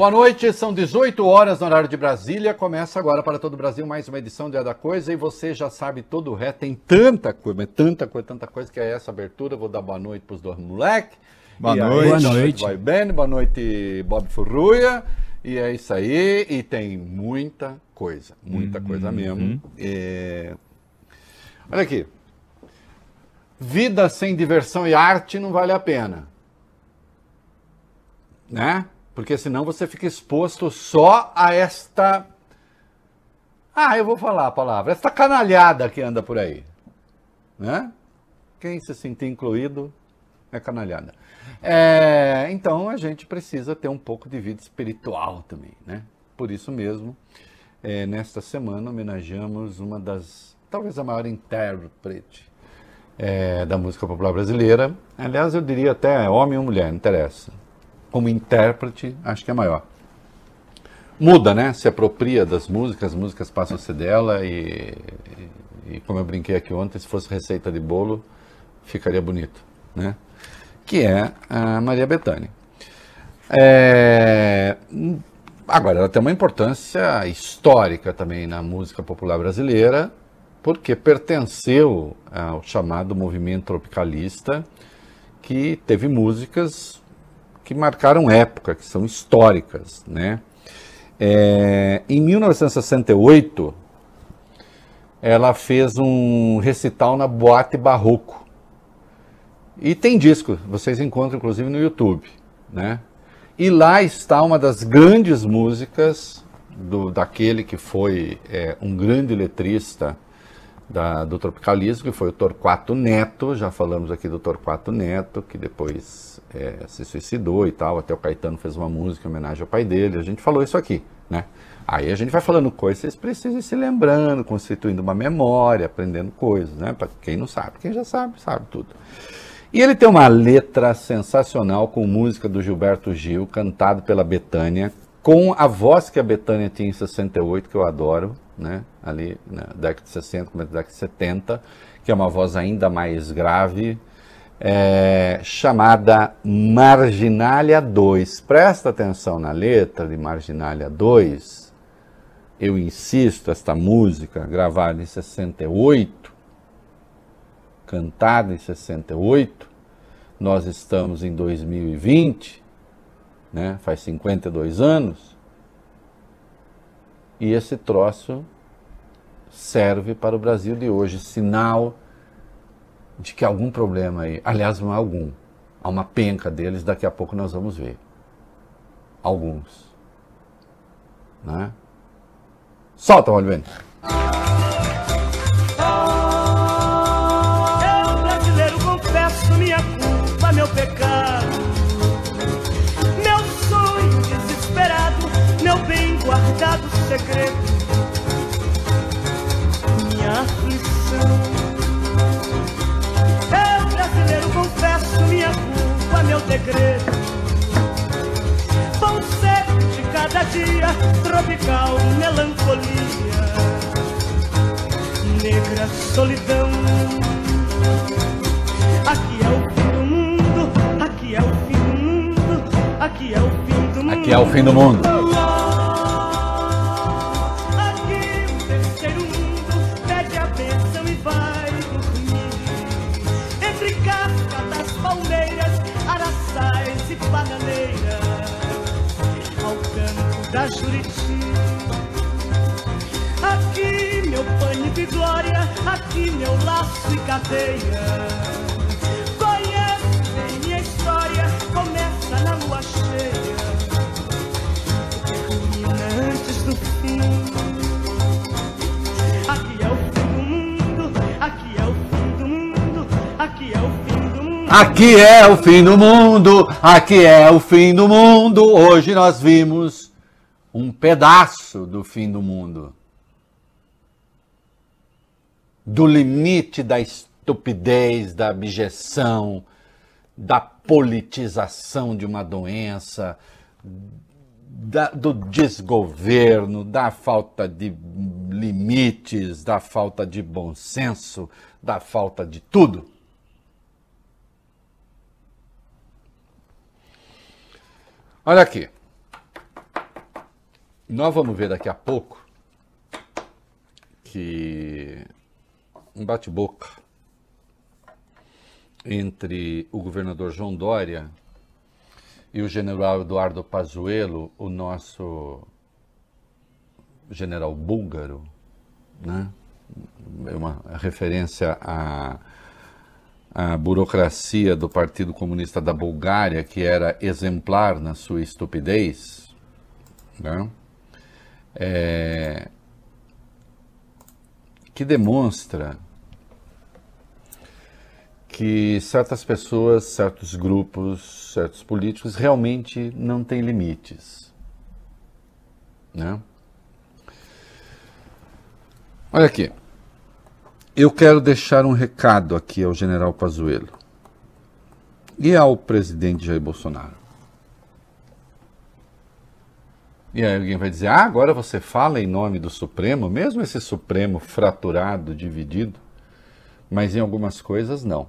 Boa noite, são 18 horas no horário de Brasília. Começa agora para todo o Brasil mais uma edição do Dia da Coisa e você já sabe todo o resto. Tem tanta coisa, tanta coisa, tanta coisa que é essa abertura. Vou dar boa noite para os dois moleques. Boa e noite. Boa noite. Vai bem, boa noite, Bob Furruia. E é isso aí. E tem muita coisa, muita uhum. coisa mesmo. É... Olha aqui. Vida sem diversão e arte não vale a pena. Né? Porque senão você fica exposto só a esta. Ah, eu vou falar a palavra. Esta canalhada que anda por aí. Né? Quem se sentir incluído é canalhada. É, então a gente precisa ter um pouco de vida espiritual também, né? Por isso mesmo, é, nesta semana homenageamos uma das, talvez a maior intérprete é, da música popular brasileira. Aliás, eu diria até homem ou mulher, não interessa como intérprete, acho que é maior. Muda, né? Se apropria das músicas, as músicas passam a ser dela e, e, e como eu brinquei aqui ontem, se fosse receita de bolo, ficaria bonito, né? Que é a Maria Bethânia. É... Agora, ela tem uma importância histórica também na música popular brasileira, porque pertenceu ao chamado movimento tropicalista, que teve músicas que marcaram época, que são históricas. Né? É, em 1968, ela fez um recital na Boate Barroco. E tem disco, vocês encontram inclusive no YouTube. Né? E lá está uma das grandes músicas do, daquele que foi é, um grande letrista da, do tropicalismo, que foi o Torquato Neto. Já falamos aqui do Torquato Neto, que depois é, se suicidou e tal. Até o Caetano fez uma música em homenagem ao pai dele. A gente falou isso aqui, né? Aí a gente vai falando coisas, vocês precisam ir se lembrando, constituindo uma memória, aprendendo coisas, né? Para quem não sabe, quem já sabe, sabe tudo. E ele tem uma letra sensacional com música do Gilberto Gil, cantado pela Betânia, com a voz que a Betânia tinha em 68, que eu adoro, né? Ali na década de 60, começo da década de 70, que é uma voz ainda mais grave, é, chamada Marginália 2. Presta atenção na letra de Marginália 2. Eu insisto, esta música, gravada em 68, cantada em 68, nós estamos em 2020, né? faz 52 anos, e esse troço serve para o Brasil de hoje, sinal de que há algum problema aí. Aliás, não há algum. Há uma penca deles, daqui a pouco nós vamos ver. Alguns. Né? Solta, Olivene. Segredo. Minha aflição confesso minha culpa, meu degredo. Pão seco de cada dia, tropical melancolia, negra solidão. Aqui é o fim do mundo, aqui é o fim do mundo, aqui é o fim do mundo. Aqui é o fim do mundo. Da Juriti. Aqui meu pano de glória, aqui meu laço e cadeia. Conhece minha história, começa na lua cheia. Termina antes do fim. Aqui é o fim do mundo, aqui é o fim do mundo, aqui é o fim. Aqui é o fim do mundo, aqui é o fim do mundo. Hoje nós vimos um pedaço do fim do mundo, do limite da estupidez, da abjeção, da politização de uma doença, da, do desgoverno, da falta de limites, da falta de bom senso, da falta de tudo. Olha aqui. Nós vamos ver daqui a pouco que um bate-boca entre o governador João Dória e o general Eduardo Pazuello, o nosso general búlgaro, né? É uma referência à, à burocracia do Partido Comunista da Bulgária, que era exemplar na sua estupidez, né? É, que demonstra que certas pessoas, certos grupos, certos políticos realmente não têm limites. Né? Olha aqui. Eu quero deixar um recado aqui ao general Pazuello e ao presidente Jair Bolsonaro. E aí alguém vai dizer: "Ah, agora você fala em nome do Supremo, mesmo esse Supremo fraturado, dividido?" Mas em algumas coisas não.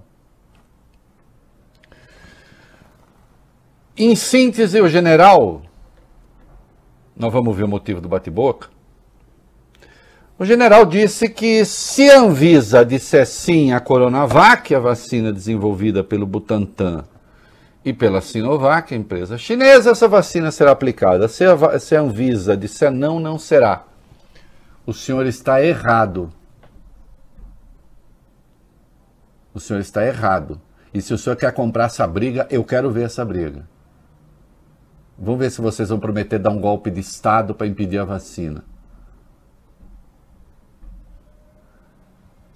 Em síntese, o general, nós vamos ver o motivo do bate-boca. O general disse que se a Anvisa disser sim à Coronavac, a vacina desenvolvida pelo Butantan e pela Sinovac, empresa chinesa, essa vacina será aplicada. Se a, se a Anvisa disser não, não será. O senhor está errado. O senhor está errado. E se o senhor quer comprar essa briga, eu quero ver essa briga. Vamos ver se vocês vão prometer dar um golpe de Estado para impedir a vacina.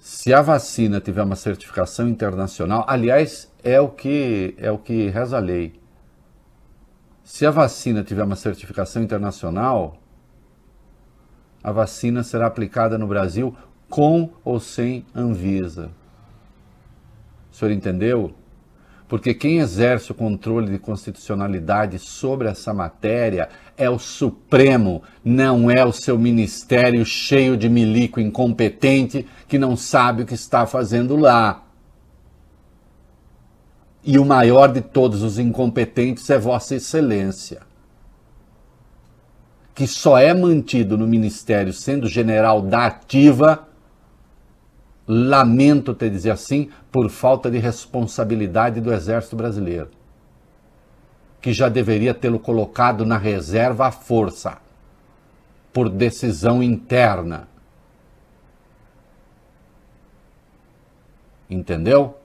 Se a vacina tiver uma certificação internacional, aliás, é o que é o que reza a lei. Se a vacina tiver uma certificação internacional, a vacina será aplicada no Brasil com ou sem Anvisa. O senhor entendeu? Porque quem exerce o controle de constitucionalidade sobre essa matéria é o Supremo, não é o seu ministério cheio de milico incompetente que não sabe o que está fazendo lá. E o maior de todos os incompetentes é Vossa Excelência, que só é mantido no ministério sendo general da ativa lamento te dizer assim, por falta de responsabilidade do Exército Brasileiro, que já deveria tê-lo colocado na reserva à força, por decisão interna. Entendeu?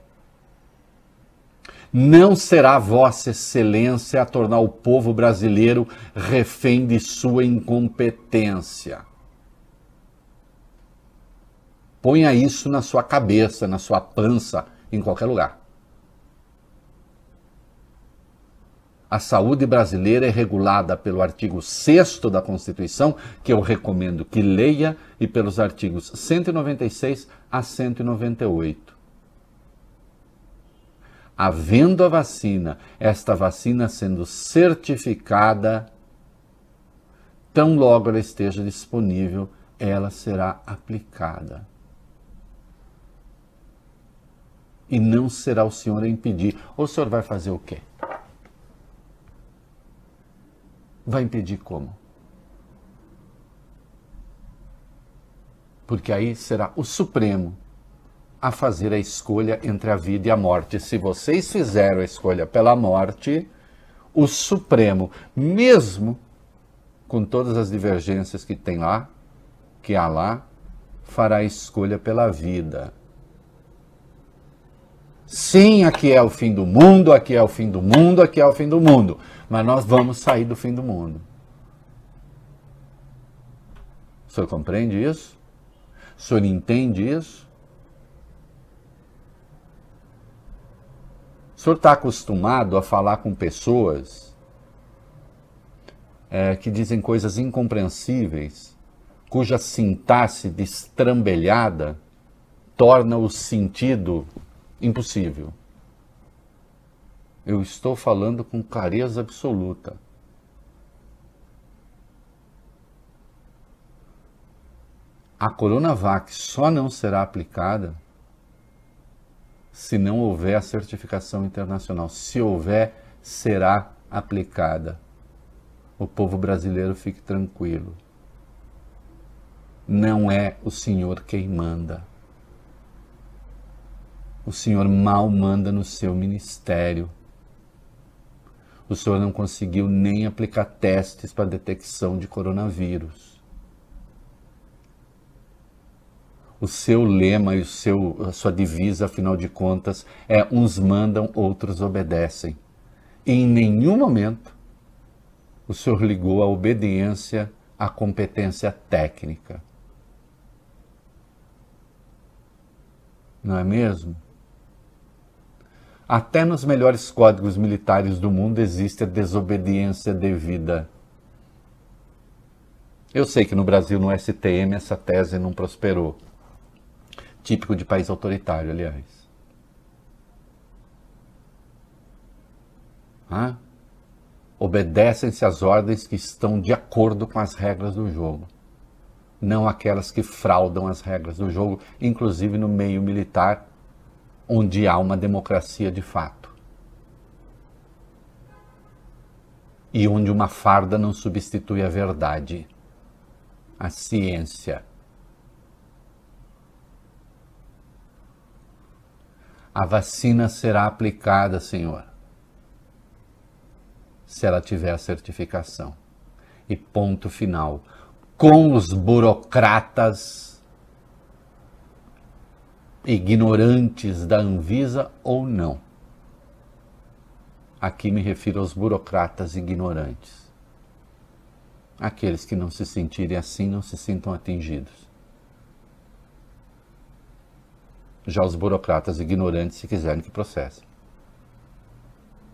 Não será Vossa Excelência a tornar o povo brasileiro refém de sua incompetência. Ponha isso na sua cabeça, na sua pança, em qualquer lugar. A saúde brasileira é regulada pelo artigo 6 da Constituição, que eu recomendo que leia, e pelos artigos 196 a 198. Havendo a vacina, esta vacina sendo certificada, tão logo ela esteja disponível, ela será aplicada. E não será o Senhor a impedir. O Senhor vai fazer o quê? Vai impedir como? Porque aí será o Supremo a fazer a escolha entre a vida e a morte. Se vocês fizeram a escolha pela morte, o Supremo, mesmo com todas as divergências que tem lá, que há lá, fará a escolha pela vida. Sim, aqui é o fim do mundo, aqui é o fim do mundo, aqui é o fim do mundo. Mas nós vamos sair do fim do mundo. O senhor compreende isso? O senhor entende isso? O senhor está acostumado a falar com pessoas é, que dizem coisas incompreensíveis, cuja sintaxe destrambelhada torna o sentido impossível. Eu estou falando com clareza absoluta. A Coronavac só não será aplicada se não houver a certificação internacional. Se houver, será aplicada. o povo brasileiro fique tranquilo. Não é o Senhor quem manda. O Senhor mal manda no seu ministério. O Senhor não conseguiu nem aplicar testes para detecção de coronavírus. O seu lema e o seu, a sua divisa, afinal de contas, é uns mandam, outros obedecem. E em nenhum momento o Senhor ligou a obediência à competência técnica. Não é mesmo? Até nos melhores códigos militares do mundo existe a desobediência devida. Eu sei que no Brasil, no STM, essa tese não prosperou. Típico de país autoritário, aliás. Obedecem-se às ordens que estão de acordo com as regras do jogo, não aquelas que fraudam as regras do jogo, inclusive no meio militar onde há uma democracia de fato. E onde uma farda não substitui a verdade, a ciência. A vacina será aplicada, Senhor, se ela tiver a certificação. E ponto final. Com os burocratas ignorantes da Anvisa ou não. Aqui me refiro aos burocratas ignorantes. Aqueles que não se sentirem assim não se sintam atingidos. Já os burocratas ignorantes, se quiserem que processem.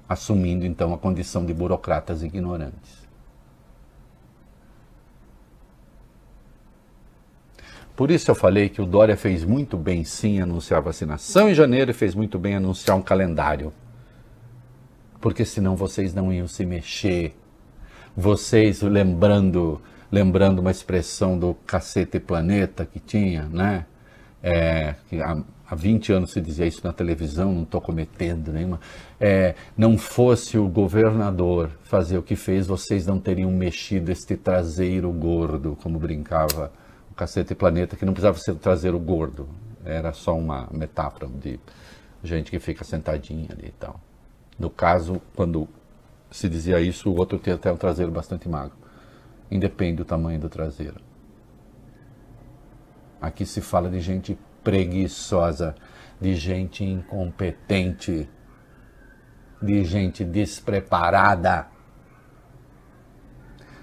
Assumindo então a condição de burocratas ignorantes. Por isso eu falei que o Dória fez muito bem sim anunciar a vacinação em janeiro e fez muito bem em anunciar um calendário. Porque senão vocês não iam se mexer. Vocês lembrando, lembrando uma expressão do cacete planeta que tinha, né? É, que há, há 20 anos se dizia isso na televisão, não estou cometendo nenhuma. É, não fosse o governador fazer o que fez, vocês não teriam mexido este traseiro gordo, como brincava Cacete Planeta, que não precisava ser traseiro gordo, era só uma metáfora de gente que fica sentadinha ali e tal. No caso, quando se dizia isso, o outro tinha até um traseiro bastante magro. Independe do tamanho do traseiro. Aqui se fala de gente preguiçosa, de gente incompetente, de gente despreparada,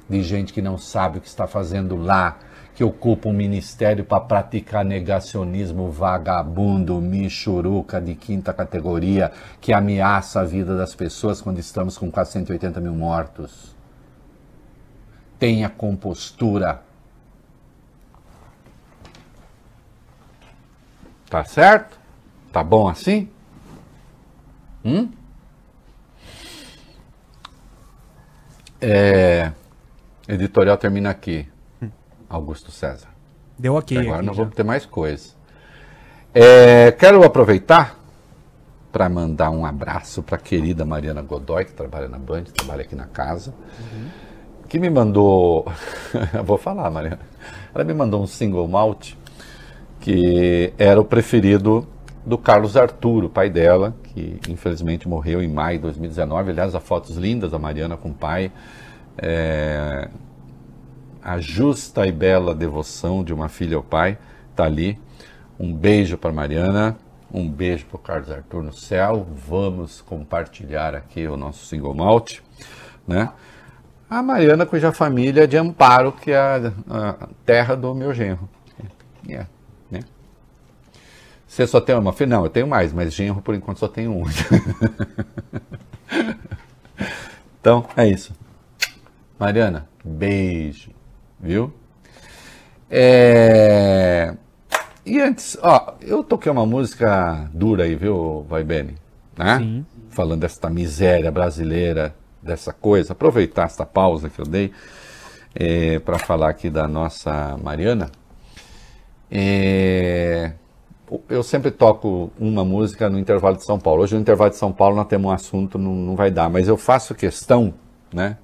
de gente que não sabe o que está fazendo lá, que ocupa um ministério para praticar negacionismo vagabundo, michuruca de quinta categoria, que ameaça a vida das pessoas quando estamos com quase 180 mil mortos. Tenha compostura. Tá certo? Tá bom assim? Hum? É, editorial termina aqui. Augusto César. Deu ok. Agora não vamos ter mais coisa. É, quero aproveitar para mandar um abraço para a querida Mariana Godoy, que trabalha na Band, trabalha aqui na casa, uhum. que me mandou. vou falar, Mariana. Ela me mandou um single malt que era o preferido do Carlos Arturo, pai dela, que infelizmente morreu em maio de 2019. Aliás, há fotos lindas da Mariana com o pai. É, a justa e bela devoção de uma filha ao pai está ali. Um beijo para Mariana, um beijo para o Carlos Arthur no céu. Vamos compartilhar aqui o nosso single malt, né? A Mariana, cuja família é de Amparo, que é a, a terra do meu genro. É, né? Você só tem uma filha? Não, eu tenho mais, mas genro por enquanto só tenho um. então, é isso. Mariana, beijo viu? É... E antes, ó, eu toquei uma música dura aí, viu, Vai Bene? Né? Sim. Falando dessa miséria brasileira, dessa coisa. Aproveitar essa pausa que eu dei é, para falar aqui da nossa Mariana. É... Eu sempre toco uma música no intervalo de São Paulo. Hoje no intervalo de São Paulo nós temos um assunto, não, não vai dar, mas eu faço questão, né?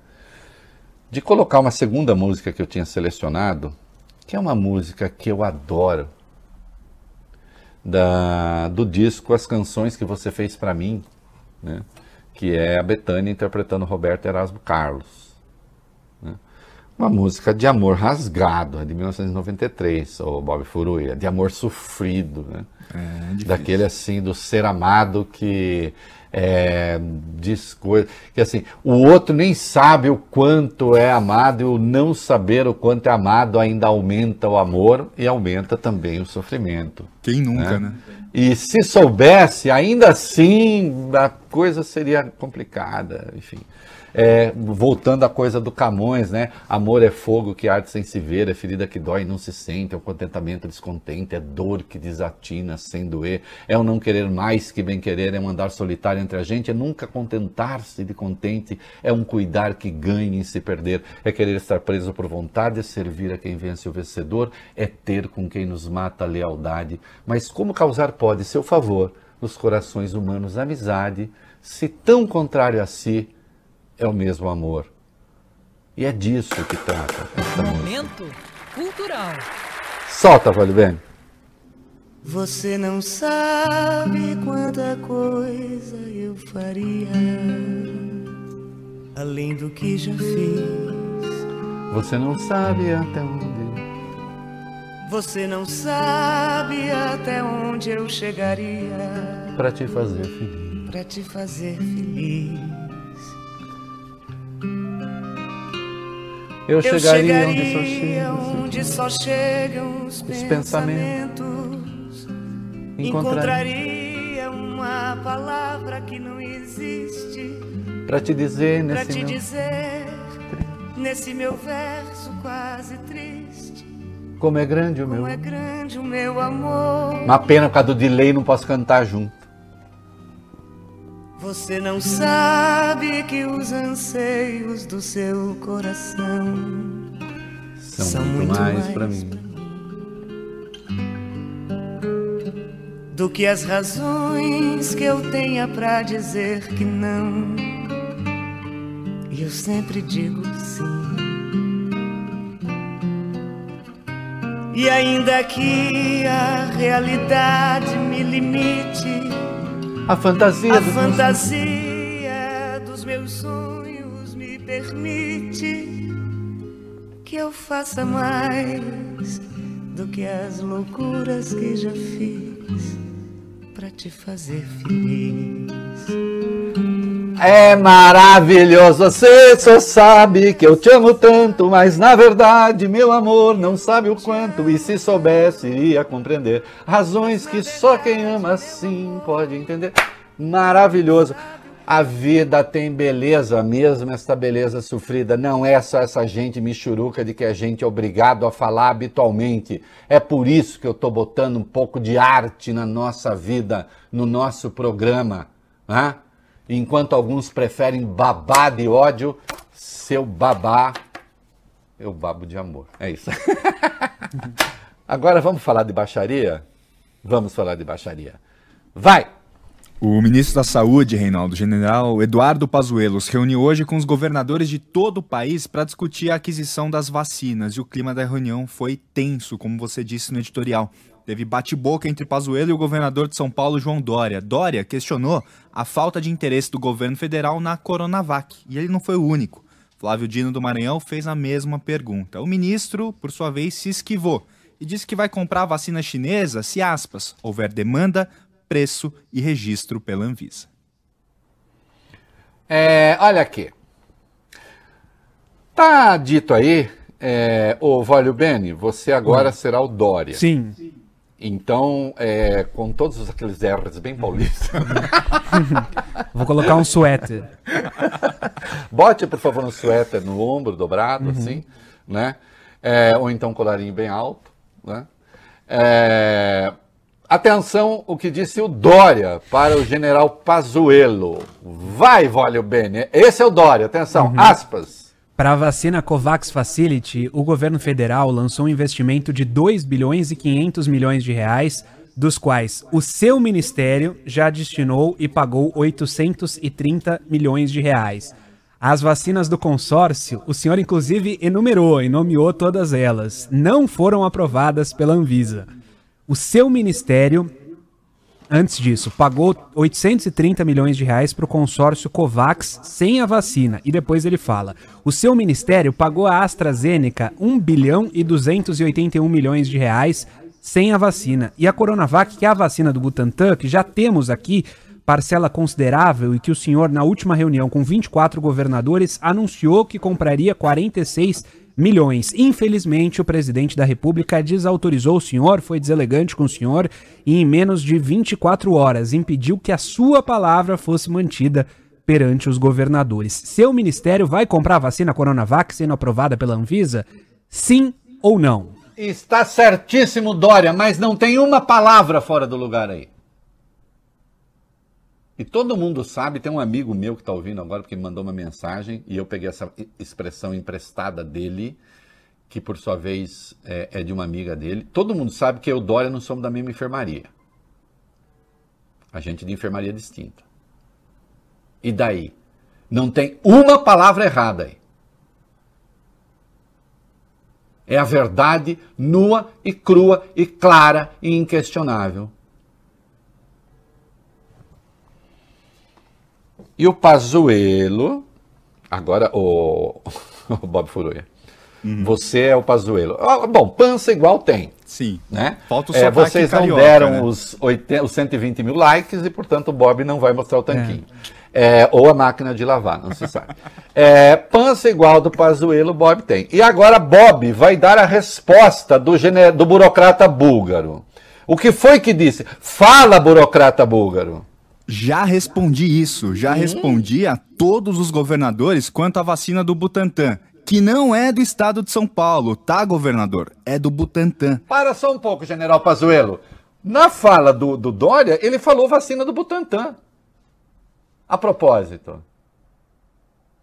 De colocar uma segunda música que eu tinha selecionado, que é uma música que eu adoro, da, do disco As Canções que Você Fez para Mim, né? que é a Betânia interpretando Roberto Erasmo Carlos. Né? Uma música de amor rasgado, é de 1993, o Bob Furuia, de amor sofrido, né? É, Daquele assim, do ser amado que é, diz coisa, que assim, o outro nem sabe o quanto é amado e o não saber o quanto é amado ainda aumenta o amor e aumenta também o sofrimento. Quem nunca, né? né? E se soubesse, ainda assim a coisa seria complicada, enfim. É, voltando à coisa do Camões, né? Amor é fogo que arde sem se ver, é ferida que dói e não se sente, é o contentamento descontente, é dor que desatina sem doer, é o não querer mais que bem querer, é um andar solitário entre a gente, é nunca contentar-se de contente, é um cuidar que ganha em se perder, é querer estar preso por vontade, é servir a quem vence o vencedor, é ter com quem nos mata a lealdade. Mas como causar pode seu favor nos corações humanos amizade, se tão contrário a si, é o mesmo amor. E é disso que trata esta Momento música. cultural. Solta, Vale Bem. Você não sabe quanta coisa eu faria além do que já fiz. Você não sabe até onde. Você não sabe até onde eu chegaria para te fazer feliz. Para te fazer feliz. Eu, eu chegaria, onde só chegam os, os pensamentos. Encontraria uma palavra que não existe para te dizer nesse te meu... dizer nesse meu verso quase triste. Como é grande o meu. Como é grande o meu amor. Uma pena por causa do delay não posso cantar junto. Você não sabe que os anseios do seu coração são, são muito, muito, mais, mais para mim. Do que as razões que eu tenha para dizer que não. E eu sempre digo sim. E ainda que a realidade me limite a fantasia, a dos, fantasia meus... dos meus sonhos me permite que eu faça mais do que as loucuras que já fiz para te fazer feliz. É maravilhoso, você só sabe que eu te amo tanto, mas na verdade, meu amor, não sabe o quanto, e se soubesse, iria compreender razões que só quem ama assim pode entender. Maravilhoso. A vida tem beleza, mesmo esta beleza sofrida. Não é só essa gente michuruca de que a gente é obrigado a falar habitualmente. É por isso que eu estou botando um pouco de arte na nossa vida, no nosso programa. Né? Enquanto alguns preferem babar de ódio, seu babá, eu babo de amor. É isso. Agora vamos falar de baixaria? Vamos falar de baixaria. Vai! O ministro da Saúde, Reinaldo General Eduardo Pazuello, se reuniu hoje com os governadores de todo o país para discutir a aquisição das vacinas e o clima da reunião foi tenso, como você disse no editorial. Teve bate-boca entre Pazuello e o governador de São Paulo, João Dória. Dória questionou a falta de interesse do governo federal na Coronavac, e ele não foi o único. Flávio Dino do Maranhão fez a mesma pergunta. O ministro, por sua vez, se esquivou e disse que vai comprar a vacina chinesa se, aspas, houver demanda, preço e registro pela Anvisa. É, olha aqui. Tá dito aí, é, ô Vólio Bene, você agora será o Dória. Sim. Então, é, com todos aqueles R's bem paulistas. Vou colocar um suéter. Bote, por favor, um suéter no ombro dobrado, uhum. assim, né? É, ou então um colarinho bem alto, né? É, atenção, o que disse o Dória para o general Pazuello. Vai, Vólio Bene. Esse é o Dória, atenção, uhum. aspas. Para a vacina COVAX Facility, o governo federal lançou um investimento de 2 bilhões e 500 milhões de reais, dos quais o seu ministério já destinou e pagou 830 milhões de reais. As vacinas do consórcio, o senhor inclusive enumerou e nomeou todas elas, não foram aprovadas pela Anvisa. O seu ministério, antes disso, pagou 830 milhões de reais para o consórcio Covax sem a vacina. E depois ele fala: o seu ministério pagou a AstraZeneca 1 bilhão e 281 milhões de reais sem a vacina. E a Coronavac, que é a vacina do Butantan, que já temos aqui, parcela considerável e que o senhor, na última reunião com 24 governadores, anunciou que compraria 46 milhões. Infelizmente, o presidente da República desautorizou o senhor, foi deselegante com o senhor e, em menos de 24 horas, impediu que a sua palavra fosse mantida perante os governadores. Seu ministério vai comprar a vacina Coronavac sendo aprovada pela Anvisa? Sim ou não? Está certíssimo, Dória, mas não tem uma palavra fora do lugar aí. E todo mundo sabe, tem um amigo meu que está ouvindo agora, porque ele mandou uma mensagem, e eu peguei essa expressão emprestada dele, que por sua vez é, é de uma amiga dele. Todo mundo sabe que eu e Dória não somos da mesma enfermaria. A gente de enfermaria distinta. E daí? Não tem uma palavra errada aí. É a verdade nua e crua e clara e inquestionável. E o Pazuelo, agora o, o Bob Furuia. Uhum. Você é o Pazuelo. Ah, bom, pança igual tem. Sim. Né? Falta o é, Vocês carioca, não deram né? os, 80, os 120 mil likes e, portanto, o Bob não vai mostrar o tanquinho. É. É, ou a máquina de lavar, não se sabe. É, pança igual do Pazuelo, Bob tem. E agora Bob vai dar a resposta do, do burocrata búlgaro. O que foi que disse? Fala, burocrata búlgaro. Já respondi isso, já respondi a todos os governadores quanto à vacina do Butantan, que não é do estado de São Paulo, tá, governador? É do Butantan. Para só um pouco, general Pazuello. Na fala do, do Dória, ele falou vacina do Butantan. A propósito.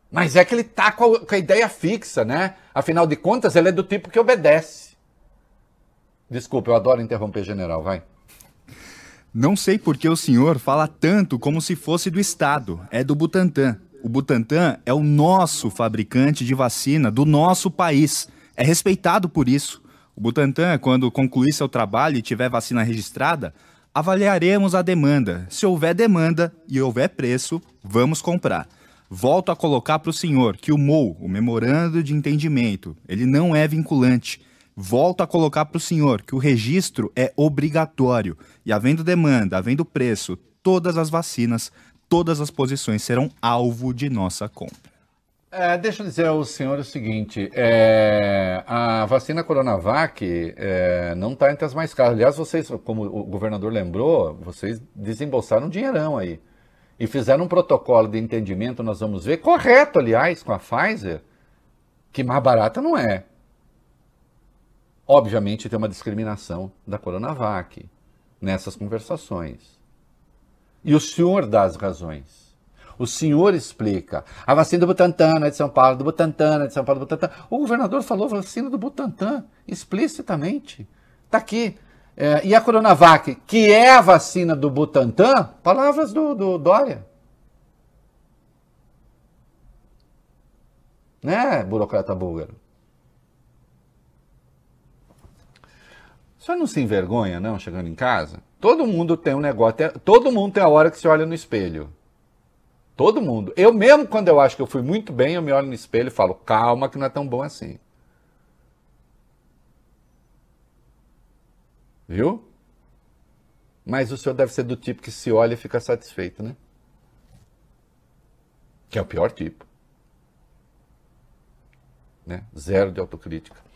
Mas é que ele tá com a, com a ideia fixa, né? Afinal de contas, ele é do tipo que obedece. Desculpa, eu adoro interromper general, vai. Não sei por que o senhor fala tanto como se fosse do Estado. É do Butantan. O Butantan é o nosso fabricante de vacina do nosso país. É respeitado por isso. O Butantan, quando concluir seu trabalho e tiver vacina registrada, avaliaremos a demanda. Se houver demanda e houver preço, vamos comprar. Volto a colocar para o senhor que o MOU, o Memorando de Entendimento, ele não é vinculante. Volto a colocar para o senhor que o registro é obrigatório e, havendo demanda, havendo preço, todas as vacinas, todas as posições serão alvo de nossa compra. É, deixa eu dizer ao senhor o seguinte: é, a vacina Coronavac é, não está entre as mais caras. Aliás, vocês, como o governador lembrou, vocês desembolsaram um dinheirão aí. E fizeram um protocolo de entendimento, nós vamos ver, correto, aliás, com a Pfizer, que mais barata não é. Obviamente tem uma discriminação da Coronavac nessas conversações. E o senhor dá as razões. O senhor explica. A vacina do Butantan é de São Paulo, do Butantan é de São Paulo, do Butantan. O governador falou vacina do Butantan explicitamente. Está aqui. É, e a Coronavac, que é a vacina do Butantan, palavras do, do Dória. Né, burocrata búlgaro? Senhor não se envergonha, não, chegando em casa? Todo mundo tem um negócio, todo mundo tem a hora que se olha no espelho. Todo mundo. Eu mesmo, quando eu acho que eu fui muito bem, eu me olho no espelho e falo, calma que não é tão bom assim. Viu? Mas o senhor deve ser do tipo que se olha e fica satisfeito, né? Que é o pior tipo. Né? Zero de autocrítica.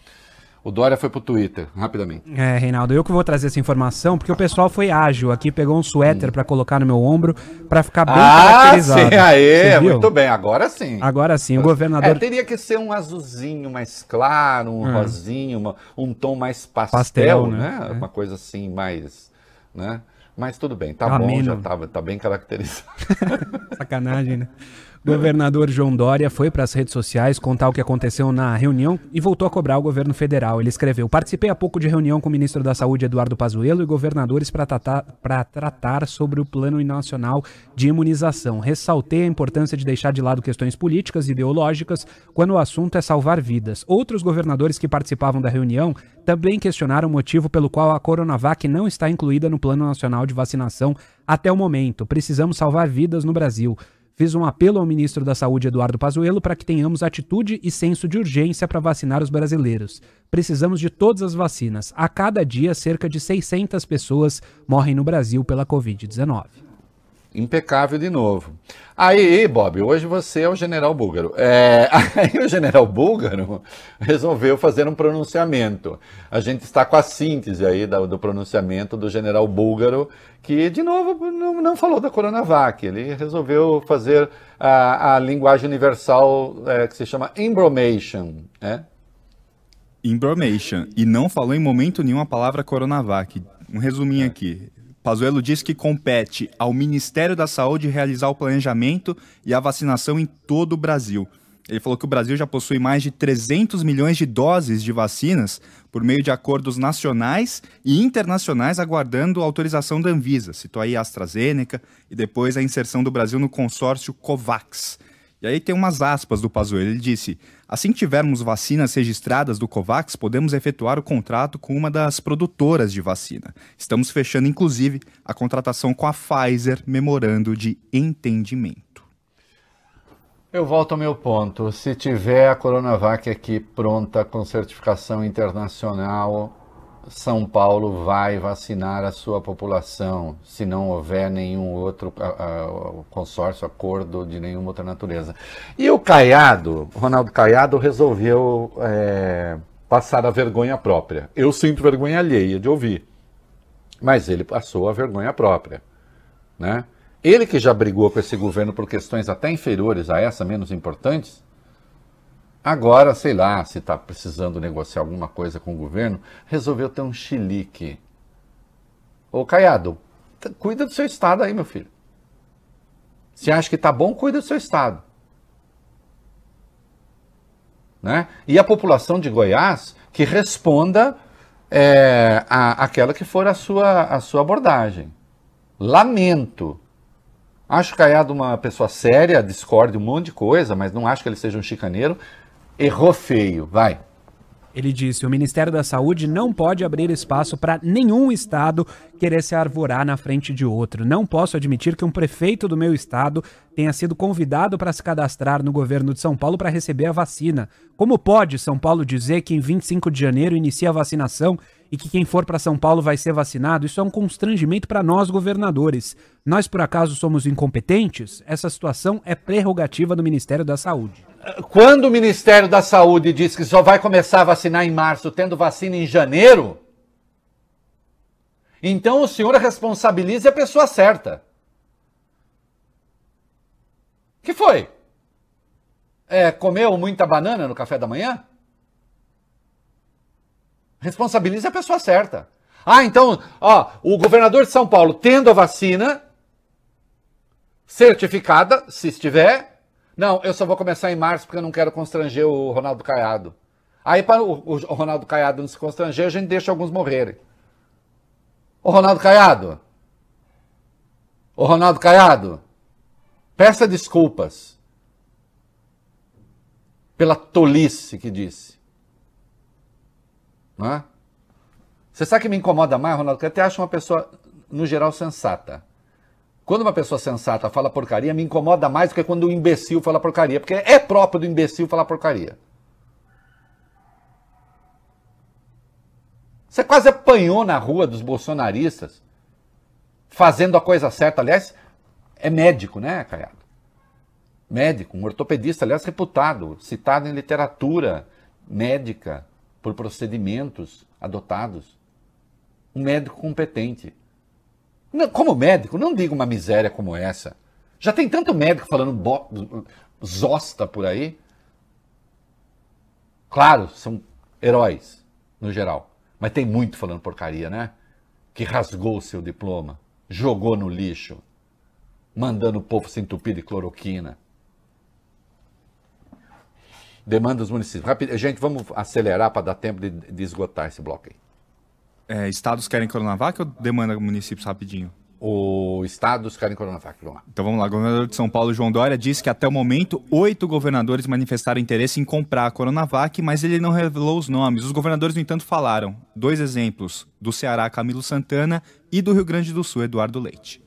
O Dória foi pro Twitter, rapidamente. É, Reinaldo, eu que vou trazer essa informação, porque o pessoal foi ágil aqui, pegou um suéter hum. para colocar no meu ombro, para ficar bem ah, caracterizado. Sim, aê, muito bem, agora sim. Agora sim, o governador... É, teria que ser um azulzinho mais claro, um é. rosinho, uma, um tom mais pastel, pastel né? né? É. Uma coisa assim, mais... Né? Mas tudo bem, tá Ameno. bom, já tá, tá bem caracterizado. Sacanagem, né? Governador João Dória foi para as redes sociais contar o que aconteceu na reunião e voltou a cobrar o governo federal. Ele escreveu: Participei há pouco de reunião com o ministro da Saúde, Eduardo Pazuello, e governadores para tratar, tratar sobre o Plano Nacional de Imunização. Ressaltei a importância de deixar de lado questões políticas e ideológicas quando o assunto é salvar vidas. Outros governadores que participavam da reunião também questionaram o motivo pelo qual a Coronavac não está incluída no Plano Nacional de Vacinação até o momento. Precisamos salvar vidas no Brasil. Fiz um apelo ao ministro da Saúde, Eduardo Pazuello, para que tenhamos atitude e senso de urgência para vacinar os brasileiros. Precisamos de todas as vacinas. A cada dia, cerca de 600 pessoas morrem no Brasil pela Covid-19 impecável de novo. Aí, Bob, hoje você é o general búlgaro. É, aí o general búlgaro resolveu fazer um pronunciamento. A gente está com a síntese aí do, do pronunciamento do general búlgaro, que, de novo, não, não falou da Coronavac. Ele resolveu fazer a, a linguagem universal é, que se chama embromation, né? Embromation. E não falou em momento nenhum a palavra Coronavac. Um resuminho aqui. Pazuello diz que compete ao Ministério da Saúde realizar o planejamento e a vacinação em todo o Brasil. Ele falou que o Brasil já possui mais de 300 milhões de doses de vacinas por meio de acordos nacionais e internacionais aguardando autorização da Anvisa. Citou aí a AstraZeneca e depois a inserção do Brasil no consórcio COVAX. E aí tem umas aspas do Pazuello. Ele disse: Assim que tivermos vacinas registradas do COVAX, podemos efetuar o contrato com uma das produtoras de vacina. Estamos fechando, inclusive, a contratação com a Pfizer, memorando de entendimento. Eu volto ao meu ponto. Se tiver a Coronavac aqui pronta com certificação internacional, são Paulo vai vacinar a sua população, se não houver nenhum outro consórcio, acordo de nenhuma outra natureza. E o Caiado, Ronaldo Caiado, resolveu é, passar a vergonha própria. Eu sinto vergonha alheia de ouvir, mas ele passou a vergonha própria. Né? Ele que já brigou com esse governo por questões até inferiores a essa, menos importantes, Agora, sei lá, se está precisando negociar alguma coisa com o governo, resolveu ter um chilique. Ô Caiado, cuida do seu estado aí, meu filho. Se acha que está bom, cuida do seu estado. Né? E a população de Goiás que responda é, a, aquela que for a sua, a sua abordagem. Lamento. Acho Caiado uma pessoa séria, discorde um monte de coisa, mas não acho que ele seja um chicaneiro. Errou feio, vai. Ele disse: o Ministério da Saúde não pode abrir espaço para nenhum estado querer se arvorar na frente de outro. Não posso admitir que um prefeito do meu estado tenha sido convidado para se cadastrar no governo de São Paulo para receber a vacina. Como pode São Paulo dizer que em 25 de janeiro inicia a vacinação e que quem for para São Paulo vai ser vacinado? Isso é um constrangimento para nós governadores. Nós por acaso somos incompetentes? Essa situação é prerrogativa do Ministério da Saúde. Quando o Ministério da Saúde diz que só vai começar a vacinar em março, tendo vacina em janeiro, então o senhor responsabilize a pessoa certa. que foi? É, comeu muita banana no café da manhã? Responsabilize a pessoa certa. Ah, então, ó, o governador de São Paulo tendo a vacina certificada, se estiver, não, eu só vou começar em março porque eu não quero constranger o Ronaldo Caiado. Aí, para o, o Ronaldo Caiado não se constranger, a gente deixa alguns morrerem. Ô Ronaldo Caiado. Ô Ronaldo Caiado. Peça desculpas pela tolice que disse. Não é? Você sabe que me incomoda mais, Ronaldo? Que eu até acho uma pessoa, no geral, sensata. Quando uma pessoa sensata fala porcaria, me incomoda mais do que quando o imbecil fala porcaria, porque é próprio do imbecil falar porcaria. Você quase apanhou na rua dos bolsonaristas, fazendo a coisa certa. Aliás, é médico, né, Caiado? Médico, um ortopedista, aliás, reputado, citado em literatura médica por procedimentos adotados. Um médico competente. Como médico, não diga uma miséria como essa. Já tem tanto médico falando zosta por aí. Claro, são heróis, no geral. Mas tem muito falando porcaria, né? Que rasgou o seu diploma, jogou no lixo, mandando o povo se entupir de cloroquina. Demanda dos municípios. Rápido, gente, vamos acelerar para dar tempo de, de esgotar esse bloco aí. É, estados querem Coronavac ou demanda municípios rapidinho? O estados querem Coronavac, vamos lá. Então vamos lá. O governador de São Paulo, João Dória, disse que até o momento oito governadores manifestaram interesse em comprar a Coronavac, mas ele não revelou os nomes. Os governadores, no entanto, falaram. Dois exemplos: do Ceará, Camilo Santana, e do Rio Grande do Sul, Eduardo Leite.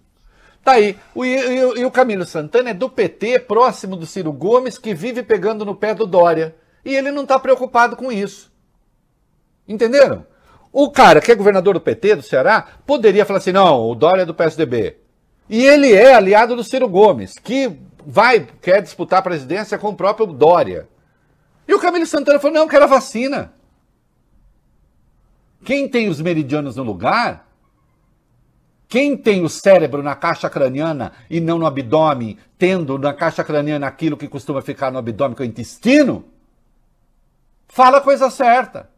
Tá aí. O, e, e o Camilo Santana é do PT, próximo do Ciro Gomes, que vive pegando no pé do Dória. E ele não está preocupado com isso. Entenderam? O cara que é governador do PT, do Ceará, poderia falar assim: não, o Dória é do PSDB. E ele é aliado do Ciro Gomes, que vai, quer disputar a presidência com o próprio Dória. E o Camilo Santana falou: não, quero a vacina. Quem tem os meridianos no lugar, quem tem o cérebro na caixa craniana e não no abdômen, tendo na caixa craniana aquilo que costuma ficar no abdômen, que é o intestino, fala a coisa certa.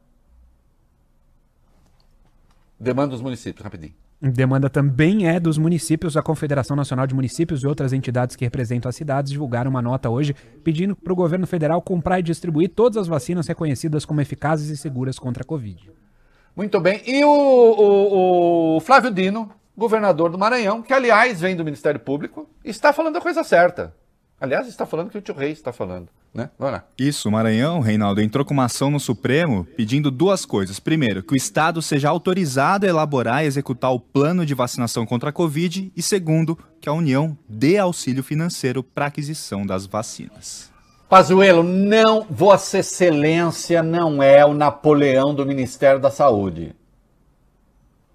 Demanda dos municípios, rapidinho. Demanda também é dos municípios. A Confederação Nacional de Municípios e outras entidades que representam as cidades divulgaram uma nota hoje pedindo para o governo federal comprar e distribuir todas as vacinas reconhecidas como eficazes e seguras contra a Covid. Muito bem. E o, o, o Flávio Dino, governador do Maranhão, que aliás vem do Ministério Público, está falando a coisa certa. Aliás, está falando que o tio Rei está falando, né? Vamos lá. Isso, o Maranhão, Reinaldo, entrou com uma ação no Supremo pedindo duas coisas. Primeiro, que o Estado seja autorizado a elaborar e executar o plano de vacinação contra a Covid. E segundo, que a União dê auxílio financeiro para aquisição das vacinas. Pazuello, não, Vossa Excelência não é o Napoleão do Ministério da Saúde.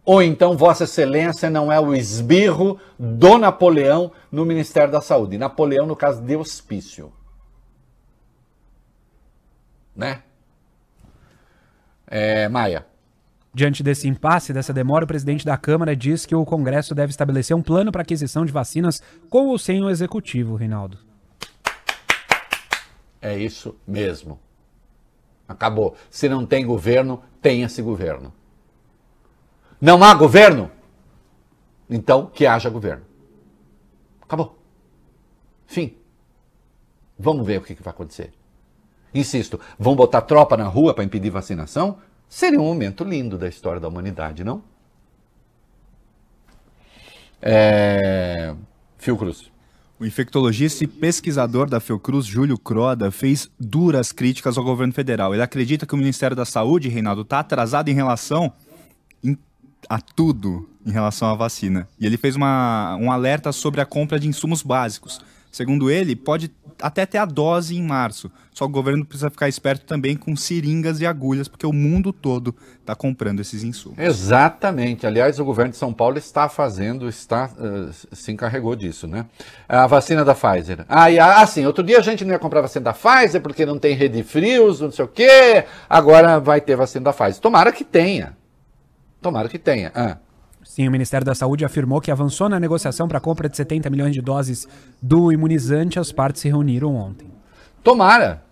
Ou então Vossa Excelência não é o esbirro do Napoleão no Ministério da Saúde. Napoleão, no caso de hospício. Né? É, Maia. Diante desse impasse, dessa demora, o presidente da Câmara diz que o Congresso deve estabelecer um plano para aquisição de vacinas com ou sem o executivo, Reinaldo. É isso mesmo. Acabou. Se não tem governo, tenha-se governo. Não há governo? Então que haja governo. Acabou. Fim. Vamos ver o que, vai acontecer. Insisto, vão botar tropa na rua para impedir vacinação? Seria um momento lindo da história da humanidade, não? É... Fiocruz. O infectologista e pesquisador da Fiocruz, Júlio Croda, fez duras críticas ao governo federal. Ele acredita que o Ministério da Saúde, Reinaldo, está atrasado em relação a tudo em relação à vacina. E ele fez uma, um alerta sobre a compra de insumos básicos. Segundo ele, pode até ter a dose em março. Só o governo precisa ficar esperto também com seringas e agulhas, porque o mundo todo está comprando esses insumos. Exatamente. Aliás, o governo de São Paulo está fazendo, está uh, se encarregou disso, né? A vacina da Pfizer. Ah, e, assim, outro dia a gente não ia comprar vacina da Pfizer porque não tem rede frios, não sei o quê. Agora vai ter vacina da Pfizer. Tomara que tenha. Tomara que tenha. Ah. Sim, o Ministério da Saúde afirmou que avançou na negociação para a compra de 70 milhões de doses do imunizante. As partes se reuniram ontem. Tomara.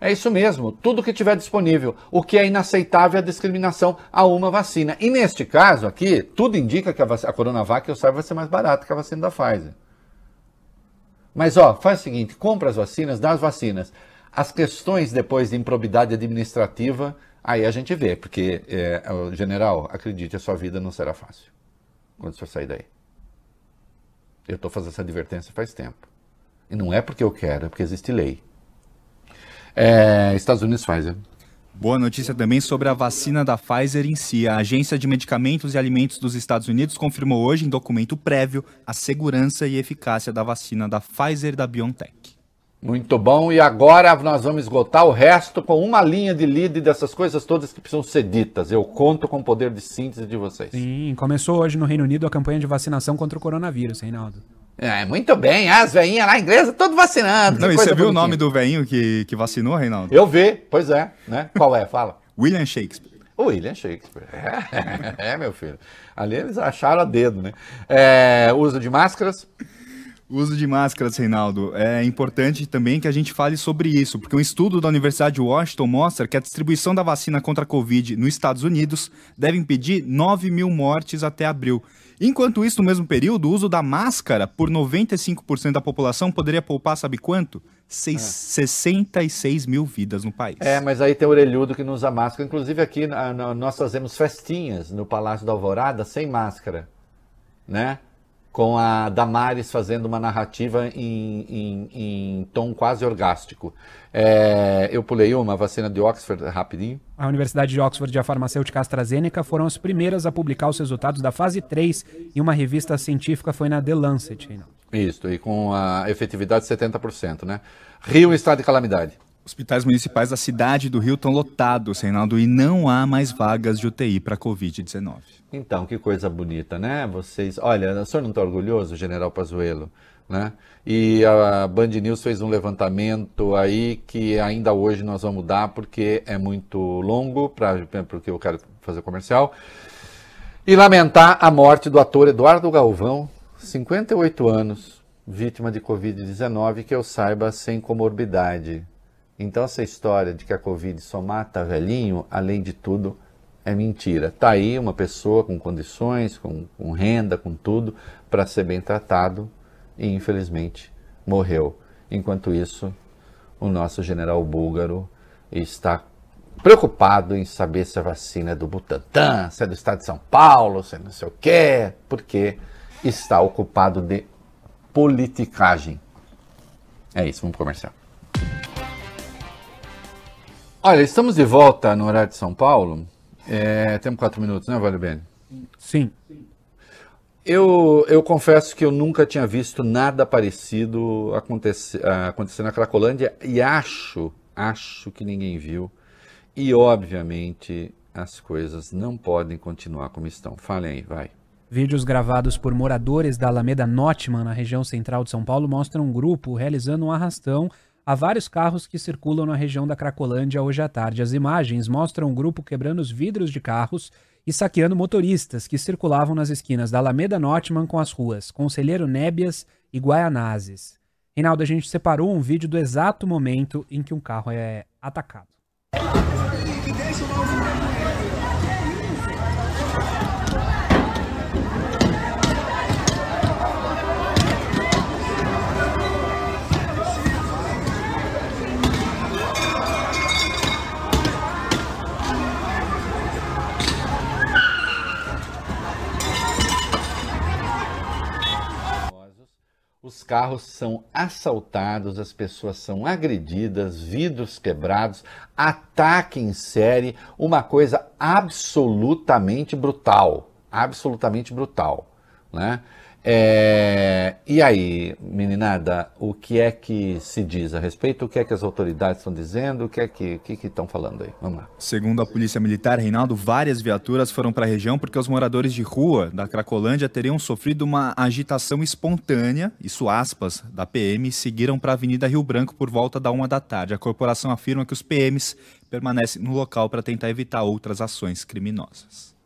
É isso mesmo. Tudo que tiver disponível. O que é inaceitável é a discriminação a uma vacina. E neste caso aqui, tudo indica que a, a Coronavac, eu saiba, vai ser mais barata que a vacina da Pfizer. Mas, ó, faz o seguinte: compra as vacinas, dá as vacinas. As questões depois de improbidade administrativa Aí a gente vê, porque, é, general, acredite, a sua vida não será fácil quando o senhor sair daí. Eu estou fazendo essa advertência faz tempo. E não é porque eu quero, é porque existe lei. É, Estados Unidos Pfizer. Boa notícia também sobre a vacina da Pfizer em si. A Agência de Medicamentos e Alimentos dos Estados Unidos confirmou hoje, em documento prévio, a segurança e eficácia da vacina da Pfizer da BioNTech. Muito bom. E agora nós vamos esgotar o resto com uma linha de lead dessas coisas todas que precisam ser ditas. Eu conto com o poder de síntese de vocês. Sim, começou hoje no Reino Unido a campanha de vacinação contra o coronavírus, Reinaldo. É, muito bem. As veinhas lá inglesas, todo vacinando. Não, e você viu o nome do veinho que, que vacinou, Reinaldo? Eu vi, pois é. Né? Qual é? Fala. William Shakespeare. William Shakespeare. É, é, meu filho. Ali eles acharam a dedo, né? É, uso de máscaras. O uso de máscaras, Reinaldo, é importante também que a gente fale sobre isso, porque um estudo da Universidade de Washington mostra que a distribuição da vacina contra a Covid nos Estados Unidos deve impedir 9 mil mortes até abril. Enquanto isso, no mesmo período, o uso da máscara por 95% da população poderia poupar, sabe quanto? Seis, é. 66 mil vidas no país. É, mas aí tem o orelhudo que não usa máscara. Inclusive aqui nós fazemos festinhas no Palácio da Alvorada sem máscara, né? Com a Damares fazendo uma narrativa em, em, em tom quase orgástico. É, eu pulei uma, vacina de Oxford, rapidinho. A Universidade de Oxford e a farmacêutica AstraZeneca foram as primeiras a publicar os resultados da fase 3 em uma revista científica, foi na The Lancet. Isso, e com a efetividade de 70%, né? Rio, estado de calamidade. Hospitais municipais da cidade do Rio estão lotados, Reinaldo, e não há mais vagas de UTI para Covid-19. Então, que coisa bonita, né? Vocês. Olha, o senhor não está orgulhoso, general Pazuello? Né? E a Band News fez um levantamento aí que ainda hoje nós vamos dar porque é muito longo, pra, porque eu quero fazer comercial. E lamentar a morte do ator Eduardo Galvão, 58 anos, vítima de Covid-19, que eu saiba sem comorbidade. Então essa história de que a Covid só mata velhinho, além de tudo, é mentira. Tá aí uma pessoa com condições, com, com renda, com tudo, para ser bem tratado e infelizmente morreu. Enquanto isso, o nosso general búlgaro está preocupado em saber se a vacina é do Butantan, se é do estado de São Paulo, se é não sei o quê, porque está ocupado de politicagem. É isso, vamos comercial. Olha, estamos de volta no horário de São Paulo. É, temos quatro minutos, né, Vale Bene? Sim. Eu, eu confesso que eu nunca tinha visto nada parecido acontecer, acontecer na Cracolândia e acho, acho que ninguém viu. E, obviamente, as coisas não podem continuar como estão. Falem aí, vai. Vídeos gravados por moradores da Alameda Notman, na região central de São Paulo, mostram um grupo realizando um arrastão a vários carros que circulam na região da Cracolândia hoje à tarde. As imagens mostram um grupo quebrando os vidros de carros e saqueando motoristas que circulavam nas esquinas da Alameda Notman com as ruas Conselheiro Nébias e Guaianazes. Reinaldo, a gente separou um vídeo do exato momento em que um carro é atacado. Os carros são assaltados, as pessoas são agredidas, vidros quebrados, ataque em série, uma coisa absolutamente brutal, absolutamente brutal, né? É, e aí, meninada, o que é que se diz a respeito? O que é que as autoridades estão dizendo? O que é que que estão falando aí? Vamos lá. Segundo a Polícia Militar, Reinaldo, várias viaturas foram para a região porque os moradores de rua da Cracolândia teriam sofrido uma agitação espontânea, isso aspas, da PM, e seguiram para a Avenida Rio Branco por volta da uma da tarde. A corporação afirma que os PMs permanecem no local para tentar evitar outras ações criminosas.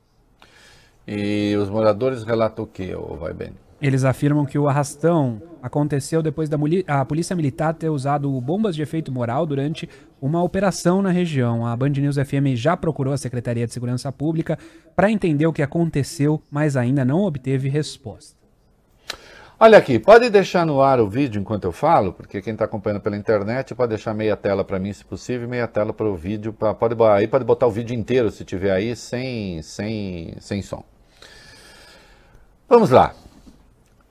E os moradores relatam o que, vai bem? Eles afirmam que o arrastão aconteceu depois da a polícia militar ter usado bombas de efeito moral durante uma operação na região. A Band News FM já procurou a Secretaria de Segurança Pública para entender o que aconteceu, mas ainda não obteve resposta. Olha aqui, pode deixar no ar o vídeo enquanto eu falo, porque quem está acompanhando pela internet pode deixar meia tela para mim, se possível, meia tela para o vídeo. Pra, pode, aí pode botar o vídeo inteiro, se tiver aí, sem, sem, sem som. Vamos lá.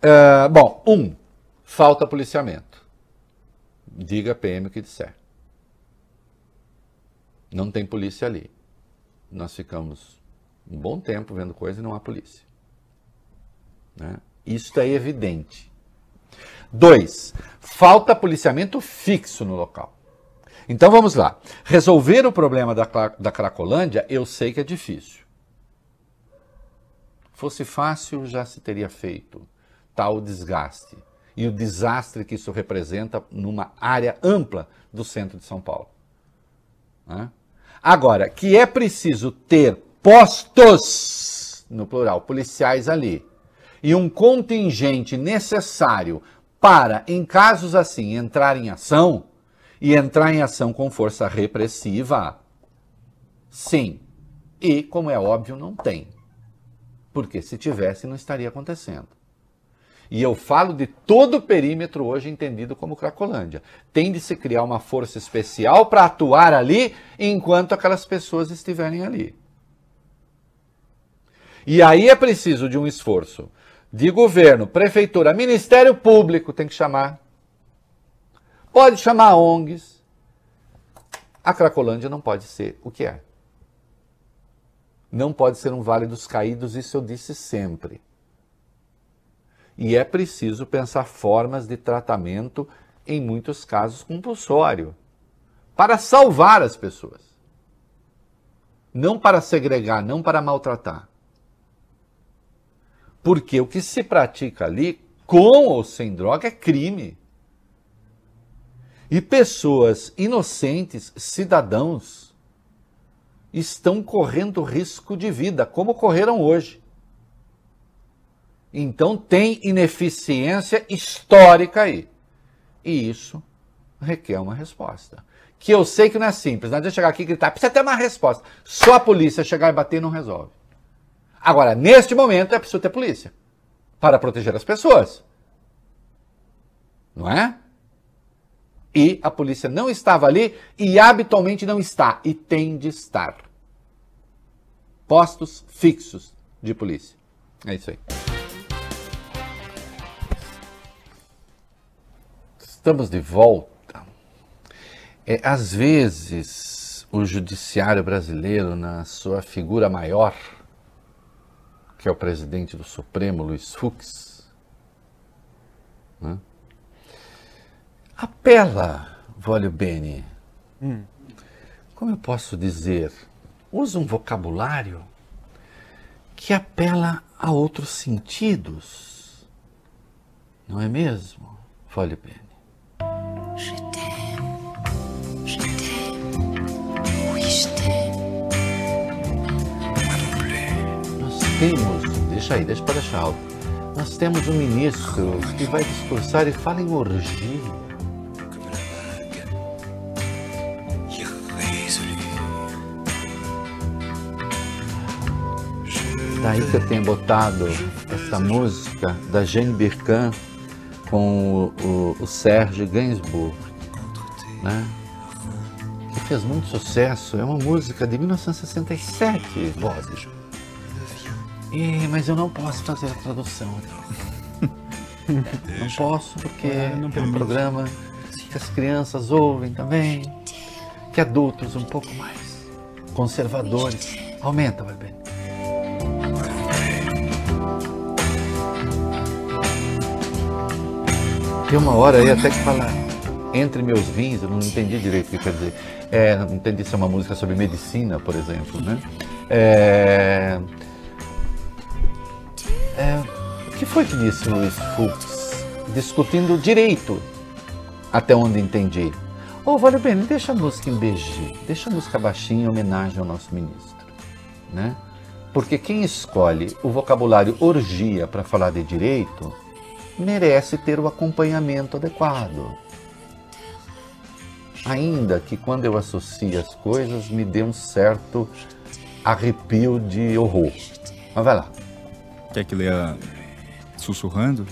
Uh, bom, um, falta policiamento. Diga a PM o que disser. Não tem polícia ali. Nós ficamos um bom tempo vendo coisa e não há polícia. Né? Isso é evidente. Dois, falta policiamento fixo no local. Então vamos lá. Resolver o problema da, da Cracolândia, eu sei que é difícil. Fosse fácil, já se teria feito tal desgaste e o desastre que isso representa numa área ampla do centro de São Paulo. Né? Agora, que é preciso ter postos, no plural, policiais ali, e um contingente necessário para, em casos assim, entrar em ação e entrar em ação com força repressiva? Sim. E, como é óbvio, não tem. Porque se tivesse, não estaria acontecendo. E eu falo de todo o perímetro hoje entendido como Cracolândia. Tem de se criar uma força especial para atuar ali enquanto aquelas pessoas estiverem ali. E aí é preciso de um esforço de governo, prefeitura, Ministério Público, tem que chamar. Pode chamar ONGs. A Cracolândia não pode ser o que é. Não pode ser um vale dos caídos, isso eu disse sempre. E é preciso pensar formas de tratamento, em muitos casos compulsório, para salvar as pessoas. Não para segregar, não para maltratar. Porque o que se pratica ali, com ou sem droga, é crime. E pessoas inocentes, cidadãos, estão correndo risco de vida, como correram hoje. Então tem ineficiência histórica aí. E isso requer uma resposta. Que eu sei que não é simples, não adianta chegar aqui e gritar, precisa ter uma resposta. Só a polícia chegar e bater não resolve. Agora, neste momento, é preciso ter polícia para proteger as pessoas. Não é? E a polícia não estava ali e habitualmente não está e tem de estar. Postos fixos de polícia. É isso aí. Estamos de volta. É, às vezes, o judiciário brasileiro, na sua figura maior, que é o presidente do Supremo, Luiz Fux, né? apela, Vólio Bene, hum. como eu posso dizer, usa um vocabulário que apela a outros sentidos, não é mesmo, Vólio Bene? Temos, deixa aí, deixa para deixar alto. Nós temos um ministro que vai discursar e fala em orgia. Daí que eu tenho botado essa música da Jane Birkin com o, o, o Serge Gainsbourg, né? que fez muito sucesso. É uma música de 1967, Bob. E, mas eu não posso fazer a tradução. não posso porque é, não é um programa que as crianças ouvem também, que adultos um pouco mais conservadores. Aumenta, vai Tem uma hora aí até que fala entre meus rins, eu não entendi direito o que quer dizer. É, não entendi se é uma música sobre medicina, por exemplo, né? É, é, o que foi que disse Luiz Fux? Discutindo direito, até onde entendi. Ô, oh, vale bem, deixa a música em BG, deixa a música baixinha em homenagem ao nosso ministro, né? Porque quem escolhe o vocabulário orgia para falar de direito merece ter o acompanhamento adequado. Ainda que quando eu associo as coisas me dê um certo arrepio de horror. Mas vai lá. Quer que leia sussurrando?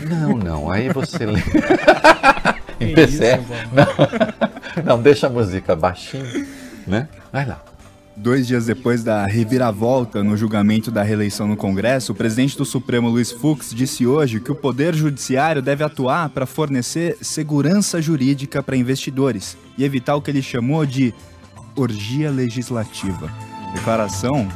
Não, não. Aí você lê. em PC. Não, não, deixa a música baixinho, né? Vai lá. Dois dias depois da reviravolta no julgamento da reeleição no Congresso, o presidente do Supremo, Luiz Fux, disse hoje que o Poder Judiciário deve atuar para fornecer segurança jurídica para investidores e evitar o que ele chamou de orgia legislativa. Declaração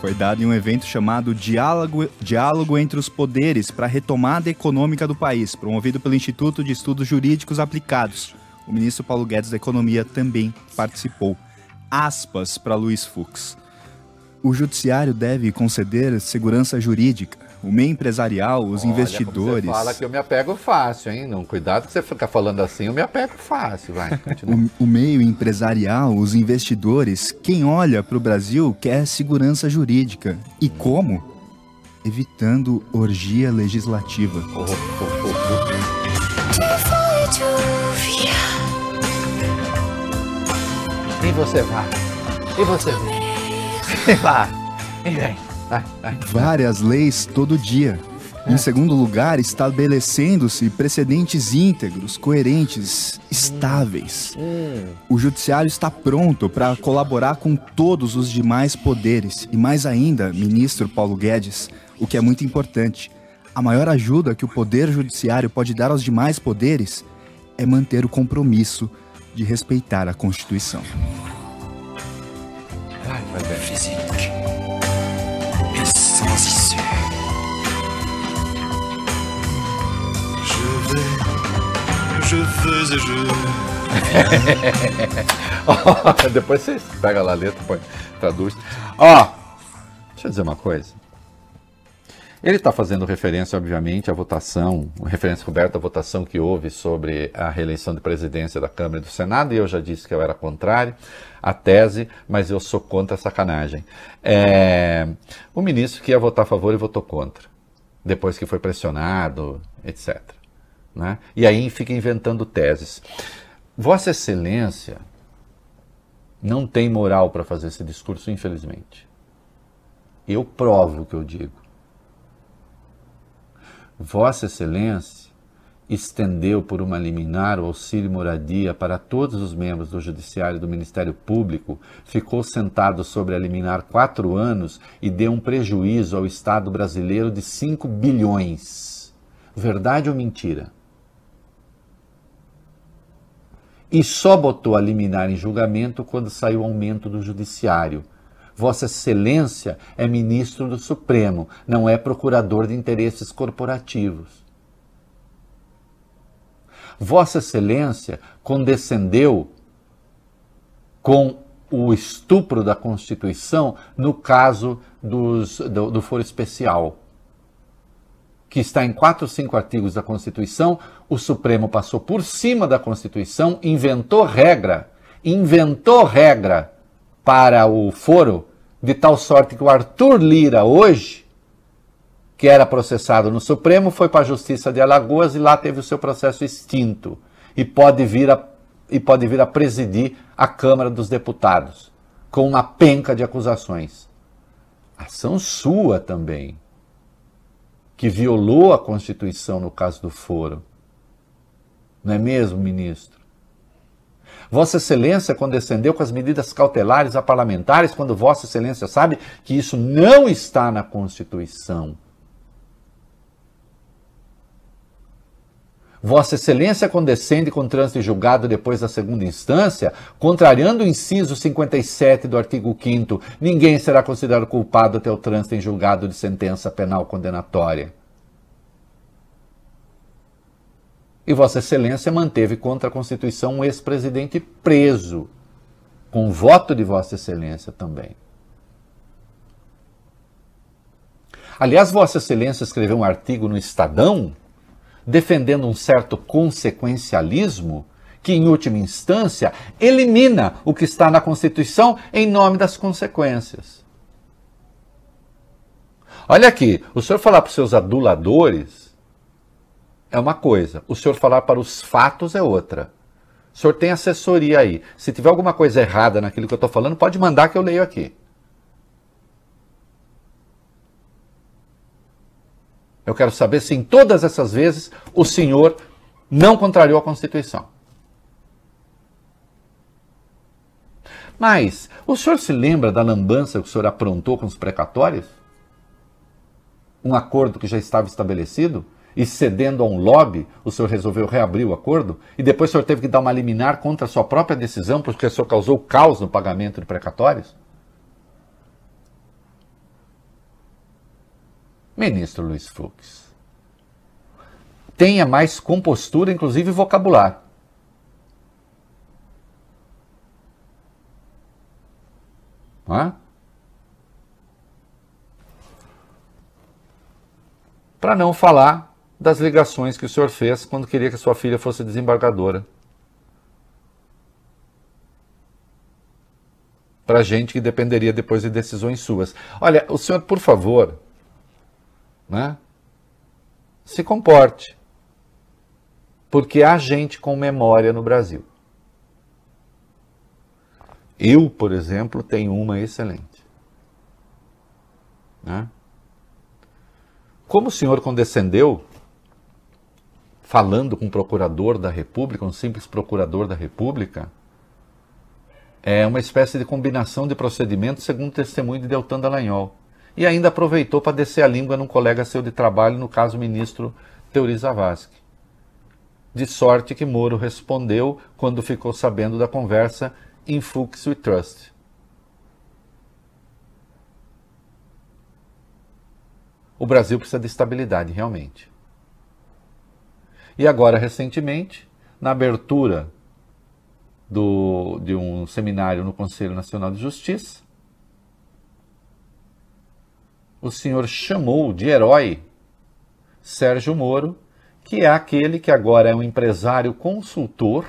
foi dado em um evento chamado Diálogo, Diálogo entre os Poderes para a Retomada Econômica do País, promovido pelo Instituto de Estudos Jurídicos Aplicados. O ministro Paulo Guedes da Economia também participou. Aspas para Luiz Fux. O judiciário deve conceder segurança jurídica o meio empresarial, os Olha, investidores. Você fala que eu me apego fácil, hein? Não, cuidado que você ficar falando assim, eu me apego fácil, vai. o, o meio empresarial, os investidores, quem olha para o Brasil quer segurança jurídica. E como? evitando orgia legislativa. Oh, oh, oh, E você vai. E você vem. E vai. E vem. Vai, vai. Várias leis todo dia. Em segundo lugar, estabelecendo-se precedentes íntegros, coerentes, estáveis. O judiciário está pronto para colaborar com todos os demais poderes e mais ainda, ministro Paulo Guedes, o que é muito importante. A maior ajuda que o poder judiciário pode dar aos demais poderes é manter o compromisso de respeitar a Constituição. Et je. Depois você pega lá a letra, põe, traduz. Ó, deixa eu dizer uma coisa. Ele está fazendo referência, obviamente, à votação, referência Roberto à votação que houve sobre a reeleição de presidência da Câmara e do Senado, e eu já disse que eu era contrário à tese, mas eu sou contra a sacanagem. É, o ministro que ia votar a favor e votou contra, depois que foi pressionado, etc. Né? E aí fica inventando teses. Vossa Excelência não tem moral para fazer esse discurso, infelizmente. Eu provo o que eu digo. Vossa Excelência estendeu por uma liminar o auxílio moradia para todos os membros do Judiciário e do Ministério Público, ficou sentado sobre a liminar quatro anos e deu um prejuízo ao Estado brasileiro de 5 bilhões. Verdade ou mentira? E só botou a liminar em julgamento quando saiu o aumento do Judiciário. Vossa Excelência é ministro do Supremo, não é procurador de interesses corporativos. Vossa Excelência condescendeu com o estupro da Constituição no caso dos, do, do foro especial, que está em quatro ou cinco artigos da Constituição. O Supremo passou por cima da Constituição, inventou regra, inventou regra para o foro, de tal sorte que o Arthur Lira, hoje, que era processado no Supremo, foi para a Justiça de Alagoas e lá teve o seu processo extinto e pode vir a, e pode vir a presidir a Câmara dos Deputados com uma penca de acusações. Ação sua também, que violou a Constituição no caso do foro. Não é mesmo, ministro? Vossa Excelência condescendeu com as medidas cautelares a parlamentares quando Vossa Excelência sabe que isso não está na Constituição. Vossa Excelência condescende com trânsito julgado depois da segunda instância, contrariando o inciso 57 do artigo 5 ninguém será considerado culpado até o trânsito em julgado de sentença penal condenatória. E Vossa Excelência manteve contra a Constituição um ex-presidente preso, com voto de Vossa Excelência também. Aliás, Vossa Excelência escreveu um artigo no Estadão defendendo um certo consequencialismo que, em última instância, elimina o que está na Constituição em nome das consequências. Olha aqui, o senhor falar para os seus aduladores é uma coisa, o senhor falar para os fatos é outra. O senhor tem assessoria aí. Se tiver alguma coisa errada naquilo que eu estou falando, pode mandar que eu leio aqui. Eu quero saber se em todas essas vezes o senhor não contrariou a Constituição. Mas o senhor se lembra da lambança que o senhor aprontou com os precatórios? Um acordo que já estava estabelecido? E cedendo a um lobby, o senhor resolveu reabrir o acordo? E depois o senhor teve que dar uma liminar contra a sua própria decisão, porque o senhor causou caos no pagamento de precatórios? Ministro Luiz Fux, tenha mais compostura, inclusive vocabulário. Para não falar das ligações que o senhor fez quando queria que sua filha fosse desembargadora. Para gente que dependeria depois de decisões suas. Olha, o senhor, por favor, né, se comporte. Porque há gente com memória no Brasil. Eu, por exemplo, tenho uma excelente. Né? Como o senhor condescendeu, falando com um procurador da República, um simples procurador da República, é uma espécie de combinação de procedimentos segundo o testemunho de Deltan Dallagnol. E ainda aproveitou para descer a língua num colega seu de trabalho, no caso o ministro Teori Zavascki. De sorte que Moro respondeu quando ficou sabendo da conversa em Fuchs We Trust. O Brasil precisa de estabilidade, realmente. E agora, recentemente, na abertura do, de um seminário no Conselho Nacional de Justiça, o senhor chamou de herói Sérgio Moro, que é aquele que agora é um empresário consultor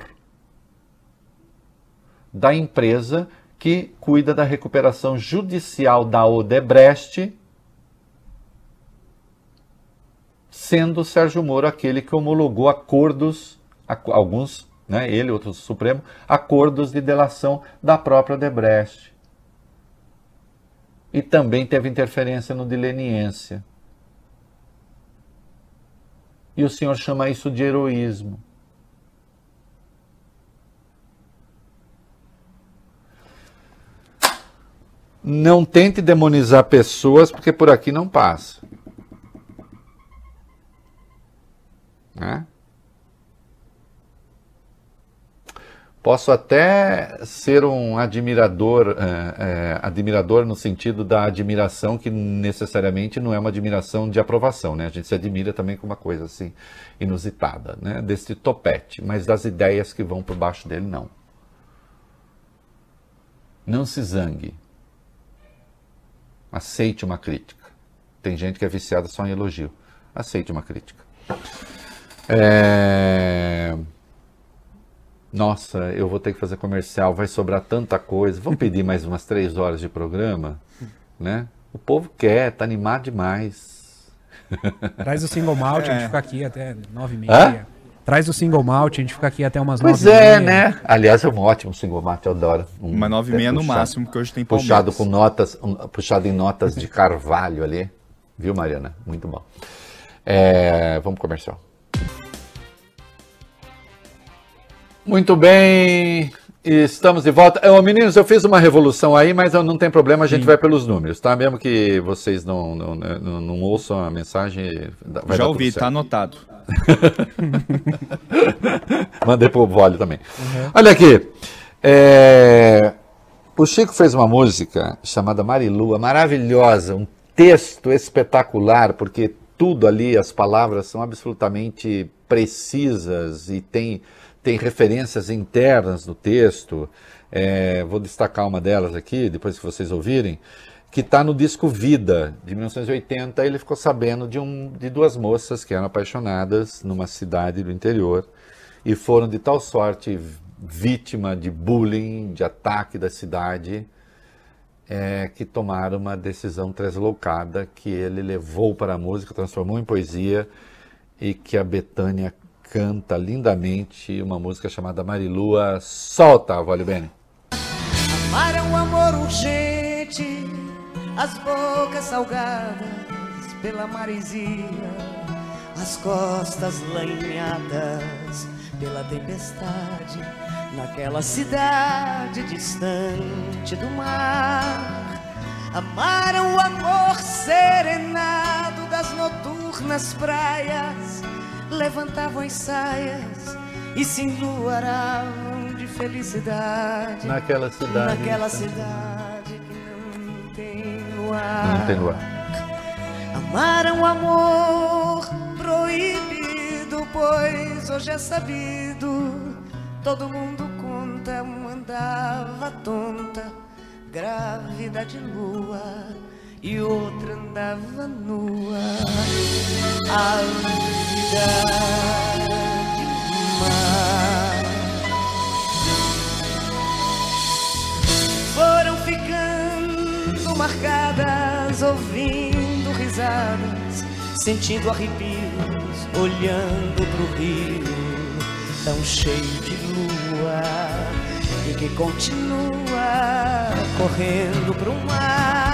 da empresa que cuida da recuperação judicial da Odebrecht, sendo Sérgio Moro aquele que homologou acordos, alguns, né, ele, outros Supremo, acordos de delação da própria Odebrecht. E também teve interferência no de leniência. E o senhor chama isso de heroísmo. Não tente demonizar pessoas, porque por aqui não passa. Né? Posso até ser um admirador, é, é, admirador no sentido da admiração que necessariamente não é uma admiração de aprovação, né? A gente se admira também com uma coisa assim inusitada, né? Deste topete, mas das ideias que vão por baixo dele não. Não se zangue. Aceite uma crítica. Tem gente que é viciada só em elogio. Aceite uma crítica. É... Nossa, eu vou ter que fazer comercial, vai sobrar tanta coisa. Vamos pedir mais umas três horas de programa, né? O povo quer, tá animado demais. Traz o single malt, é. a gente fica aqui até nove e meia. Hã? Traz o single malt, a gente fica aqui até umas pois nove é, e meia. né? Aliás, é um ótimo single malt, eu adoro. Um, Uma nove e meia no puxado- máximo, porque hoje tem Palmeiras. Puxado com notas, um, puxado em notas de carvalho ali. Viu, Mariana? Muito bom. É, vamos pro comercial. Muito bem, estamos de volta. Ô, meninos, eu fiz uma revolução aí, mas não tem problema, a gente vai pelos números, tá? Mesmo que vocês não, não, não, não ouçam a mensagem, Já ouvi, tá anotado. Mandei pro Vole também. Olha aqui. é, O Chico fez uma música chamada Marilua, maravilhosa, um texto espetacular, porque tudo ali, as palavras são absolutamente precisas e tem, tem referências internas no texto. É, vou destacar uma delas aqui, depois que vocês ouvirem, que está no disco Vida, de 1980. Ele ficou sabendo de, um, de duas moças que eram apaixonadas numa cidade do interior e foram de tal sorte vítima de bullying, de ataque da cidade, é, que tomaram uma decisão translocada que ele levou para a música, transformou em poesia e que a Betânia canta lindamente uma música chamada Marilua. Solta, Vale Bene. Amar é um amor urgente, as bocas salgadas pela maresia, as costas lanhadas pela tempestade, naquela cidade distante do mar. Amar é um amor serenado das noturnas praias, levantavam as saias e se enluaravam de felicidade. Naquela cidade. Naquela cidade que não tem luar. Não tem luar. Amar é um amor proibido, pois hoje é sabido. Todo mundo conta, uma andava tonta, grávida de lua, e outra andava nua. A de mar. foram ficando marcadas, ouvindo risadas, sentindo arrepios, olhando pro rio, tão cheio de lua, e que continua correndo pro mar.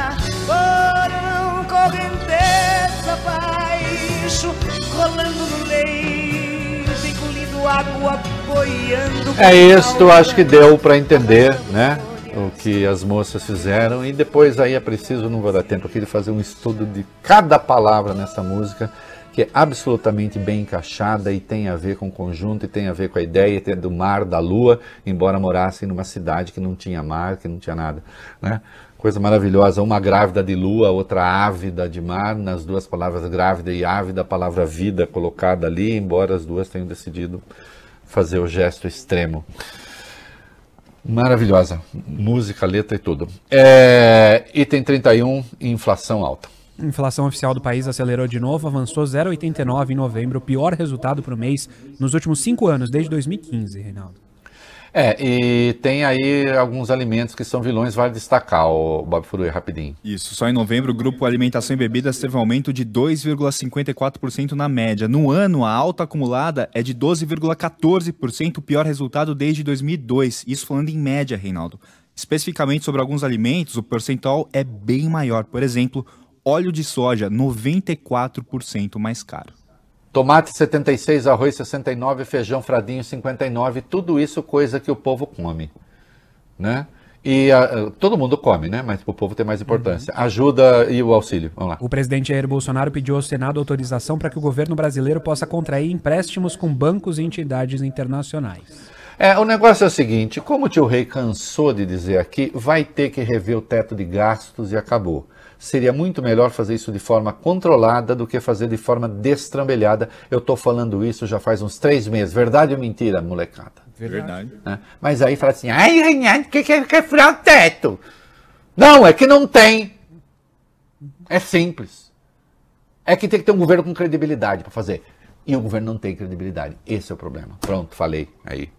Correnteza, baixo, rolando no leito, engolindo água, boiando. É isto, acho que deu para entender, né? O que as moças fizeram e depois aí é preciso, não vou dar tempo aqui de fazer um estudo de cada palavra nessa música, que é absolutamente bem encaixada e tem a ver com o conjunto e tem a ver com a ideia do mar, da lua, embora morassem numa cidade que não tinha mar, que não tinha nada, né? Coisa maravilhosa, uma grávida de lua, outra ávida de mar, nas duas palavras grávida e ávida, a palavra vida colocada ali, embora as duas tenham decidido fazer o gesto extremo. Maravilhosa. Música, letra e tudo. É, item 31, inflação alta. Inflação oficial do país acelerou de novo, avançou 0,89 em novembro, o pior resultado para o mês nos últimos cinco anos, desde 2015, Reinaldo. É, e tem aí alguns alimentos que são vilões, vale destacar, o Bob Furui, rapidinho. Isso, só em novembro o grupo Alimentação e Bebidas teve um aumento de 2,54% na média. No ano, a alta acumulada é de 12,14%, o pior resultado desde 2002. Isso falando em média, Reinaldo. Especificamente sobre alguns alimentos, o percentual é bem maior. Por exemplo, óleo de soja, 94% mais caro. Tomate 76, arroz 69, feijão fradinho 59, tudo isso coisa que o povo come, né? E uh, todo mundo come, né? Mas o povo tem mais importância. Uhum. Ajuda e o auxílio. Vamos lá. O presidente Jair Bolsonaro pediu ao Senado autorização para que o governo brasileiro possa contrair empréstimos com bancos e entidades internacionais. É, o negócio é o seguinte: como o tio Rei cansou de dizer aqui, vai ter que rever o teto de gastos e acabou seria muito melhor fazer isso de forma controlada do que fazer de forma destrambelhada. Eu estou falando isso já faz uns três meses. Verdade ou mentira, molecada? Verdade. É. Mas aí fala assim, ai, ai, ai, que quer que furar o teto? Não, é que não tem. É simples. É que tem que ter um governo com credibilidade para fazer. E o governo não tem credibilidade. Esse é o problema. Pronto, falei aí.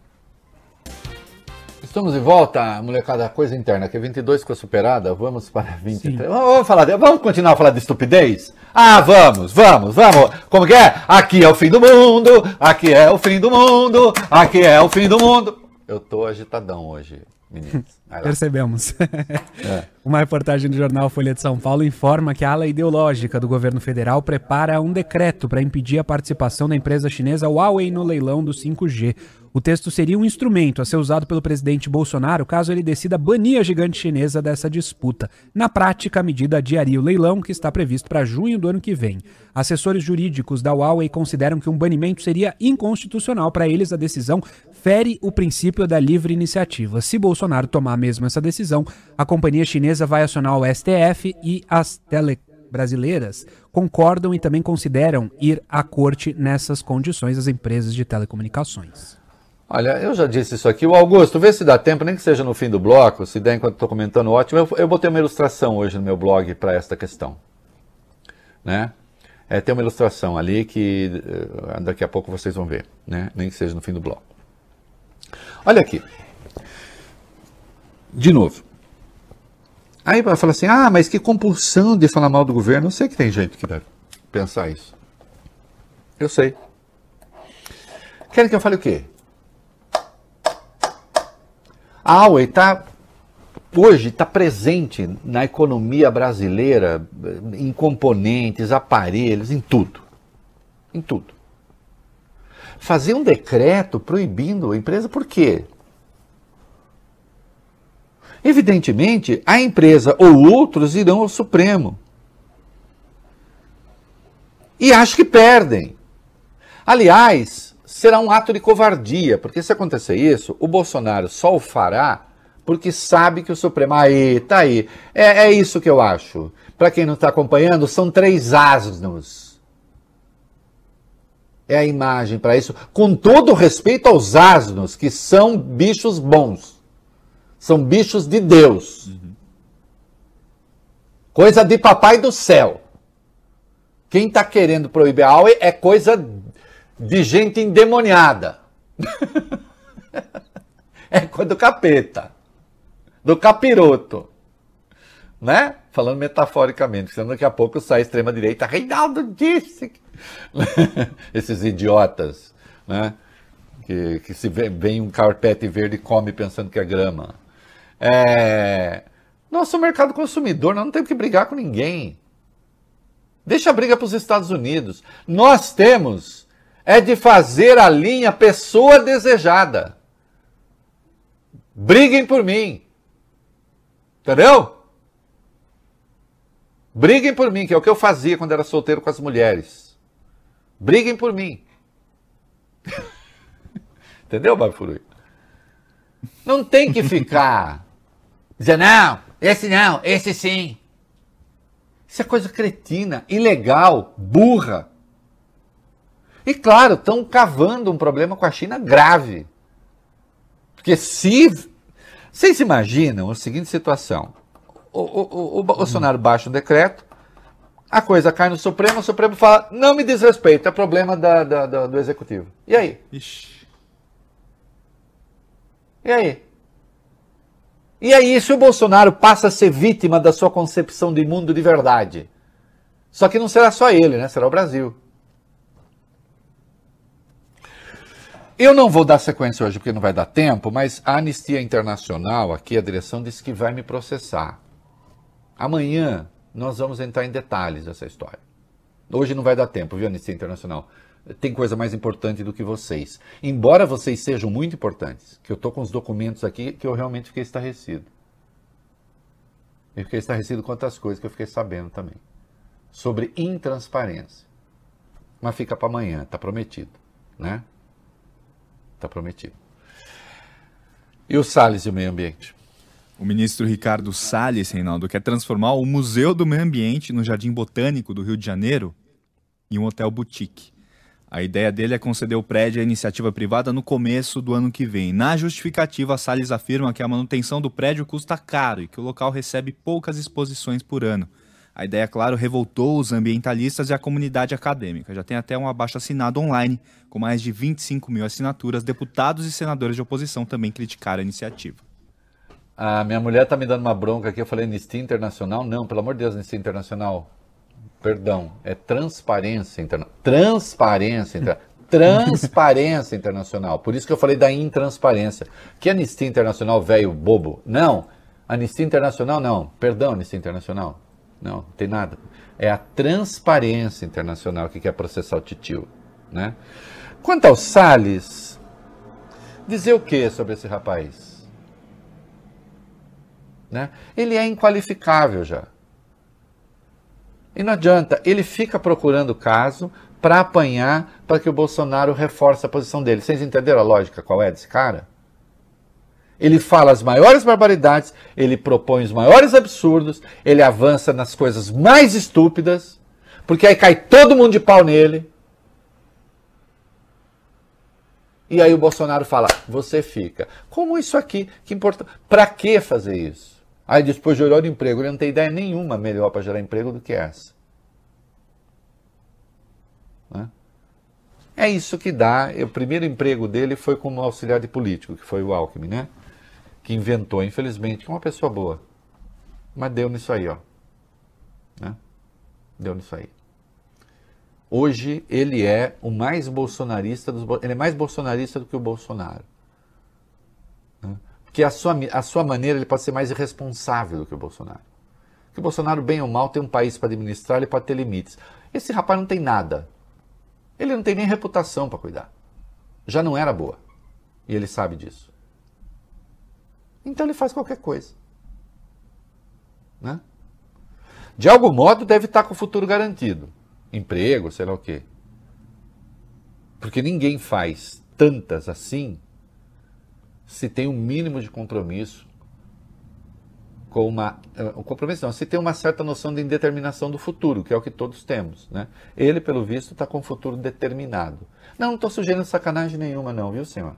Estamos de volta, molecada, coisa interna, que 22 ficou superada, vamos para 23. Vamos, vamos, falar de, vamos continuar a falar de estupidez? Ah, vamos, vamos, vamos. Como que é? Aqui é o fim do mundo, aqui é o fim do mundo, aqui é o fim do mundo. Eu tô agitadão hoje, meninos. Percebemos. É. Uma reportagem do jornal Folha de São Paulo informa que a ala ideológica do governo federal prepara um decreto para impedir a participação da empresa chinesa Huawei no leilão do 5G. O texto seria um instrumento a ser usado pelo presidente Bolsonaro caso ele decida banir a gigante chinesa dessa disputa. Na prática, a medida adiaria o leilão, que está previsto para junho do ano que vem. Assessores jurídicos da Huawei consideram que um banimento seria inconstitucional. Para eles, a decisão fere o princípio da livre iniciativa. Se Bolsonaro tomar mesmo essa decisão, a companhia chinesa vai acionar o STF e as tele brasileiras concordam e também consideram ir à corte nessas condições as empresas de telecomunicações. Olha, eu já disse isso aqui. O Augusto, vê se dá tempo, nem que seja no fim do bloco, se der enquanto estou comentando, ótimo. Eu, eu botei uma ilustração hoje no meu blog para esta questão. Né? É, tem uma ilustração ali que uh, daqui a pouco vocês vão ver, né? nem que seja no fim do bloco. Olha aqui. De novo. Aí vai falar assim: ah, mas que compulsão de falar mal do governo. Eu sei que tem gente que deve pensar isso. Eu sei. Querem que eu fale o quê? A Huawei está hoje está presente na economia brasileira, em componentes, aparelhos, em tudo. Em tudo. Fazer um decreto proibindo a empresa, por quê? Evidentemente, a empresa ou outros irão ao Supremo. E acho que perdem. Aliás, será um ato de covardia, porque se acontecer isso, o Bolsonaro só o fará porque sabe que o Supremo. Aí, tá aí. É, é isso que eu acho. Para quem não está acompanhando, são três asnos. É a imagem para isso, com todo respeito aos asnos, que são bichos bons. São bichos de Deus. Uhum. Coisa de papai do céu. Quem está querendo proibir a aula é coisa de gente endemoniada. é do capeta, do capiroto. né? Falando metaforicamente, senão daqui a pouco sai a extrema-direita, Reinaldo disse. que-" Esses idiotas, né? Que, que se vê, vem um carpete verde e come pensando que é grama. É... Nosso mercado consumidor, nós não temos que brigar com ninguém. Deixa a briga para os Estados Unidos. Nós temos é de fazer a linha pessoa desejada. Briguem por mim. Entendeu? Briguem por mim, que é o que eu fazia quando era solteiro com as mulheres. Briguem por mim. Entendeu, Bafurui? Não tem que ficar dizendo, não, esse não, esse sim. Isso é coisa cretina, ilegal, burra. E claro, estão cavando um problema com a China grave. Porque se. Vocês imaginam a seguinte situação: o, o, o- o Bolsonaro baixa um decreto, a coisa cai no Supremo, o Supremo fala: não me diz respeito, é problema da- da- da- do Executivo. E aí? Ixi. E aí? E aí, se o Bolsonaro passa a ser vítima da sua concepção de mundo de verdade? Só que não será só ele, né? Será o Brasil. Eu não vou dar sequência hoje porque não vai dar tempo, mas a Anistia Internacional, aqui a direção disse que vai me processar. Amanhã nós vamos entrar em detalhes dessa história. Hoje não vai dar tempo, viu, Anistia Internacional? Tem coisa mais importante do que vocês. Embora vocês sejam muito importantes, que eu estou com os documentos aqui que eu realmente fiquei estarrecido. Eu fiquei estarrecido com outras coisas que eu fiquei sabendo também. Sobre intransparência. Mas fica para amanhã, tá prometido, né? Tá prometido. E o Salles e o meio ambiente? O ministro Ricardo Salles, Reinaldo, quer transformar o Museu do Meio Ambiente no Jardim Botânico do Rio de Janeiro em um hotel boutique. A ideia dele é conceder o prédio à iniciativa privada no começo do ano que vem. Na justificativa, Salles afirma que a manutenção do prédio custa caro e que o local recebe poucas exposições por ano. A ideia, claro, revoltou os ambientalistas e a comunidade acadêmica. Já tem até um abaixo-assinado online, com mais de 25 mil assinaturas. Deputados e senadores de oposição também criticaram a iniciativa. A minha mulher tá me dando uma bronca aqui. Eu falei Anistia Internacional? Não, pelo amor de Deus, Anistia Internacional. Perdão, é transparência internacional. Transparência internacional. Transparência internacional. Por isso que eu falei da intransparência. Que Anistia Internacional, velho bobo? Não. Anistia Internacional, não. Perdão, Anistia Internacional. Não, não tem nada. É a transparência internacional que quer processar o titio. Né? Quanto ao Salles, dizer o que sobre esse rapaz? Né? Ele é inqualificável já. E não adianta, ele fica procurando caso para apanhar para que o Bolsonaro reforce a posição dele. Vocês entenderam a lógica qual é desse cara? Ele fala as maiores barbaridades, ele propõe os maiores absurdos, ele avança nas coisas mais estúpidas, porque aí cai todo mundo de pau nele. E aí o Bolsonaro fala: você fica. Como isso aqui? Que importa? Para que fazer isso? Aí depois gerou de emprego. Ele não tem ideia nenhuma melhor para gerar emprego do que essa. Né? É isso que dá. O primeiro emprego dele foi como auxiliar de político, que foi o Alckmin, né? Que inventou, infelizmente, que é uma pessoa boa. Mas deu nisso aí, ó. Né? Deu nisso aí. Hoje ele é o mais bolsonarista dos. Ele é mais bolsonarista do que o Bolsonaro. Né? Porque a sua, a sua maneira ele pode ser mais irresponsável do que o Bolsonaro. Porque o Bolsonaro, bem ou mal, tem um país para administrar, ele pode ter limites. Esse rapaz não tem nada. Ele não tem nem reputação para cuidar. Já não era boa. E ele sabe disso. Então ele faz qualquer coisa. Né? De algum modo deve estar com o futuro garantido. Emprego, sei lá o quê. Porque ninguém faz tantas assim se tem um mínimo de compromisso com uma. O compromisso não, se tem uma certa noção de indeterminação do futuro, que é o que todos temos. Né? Ele, pelo visto, está com o futuro determinado. Não, não estou sugerindo sacanagem nenhuma, não, viu, senhor?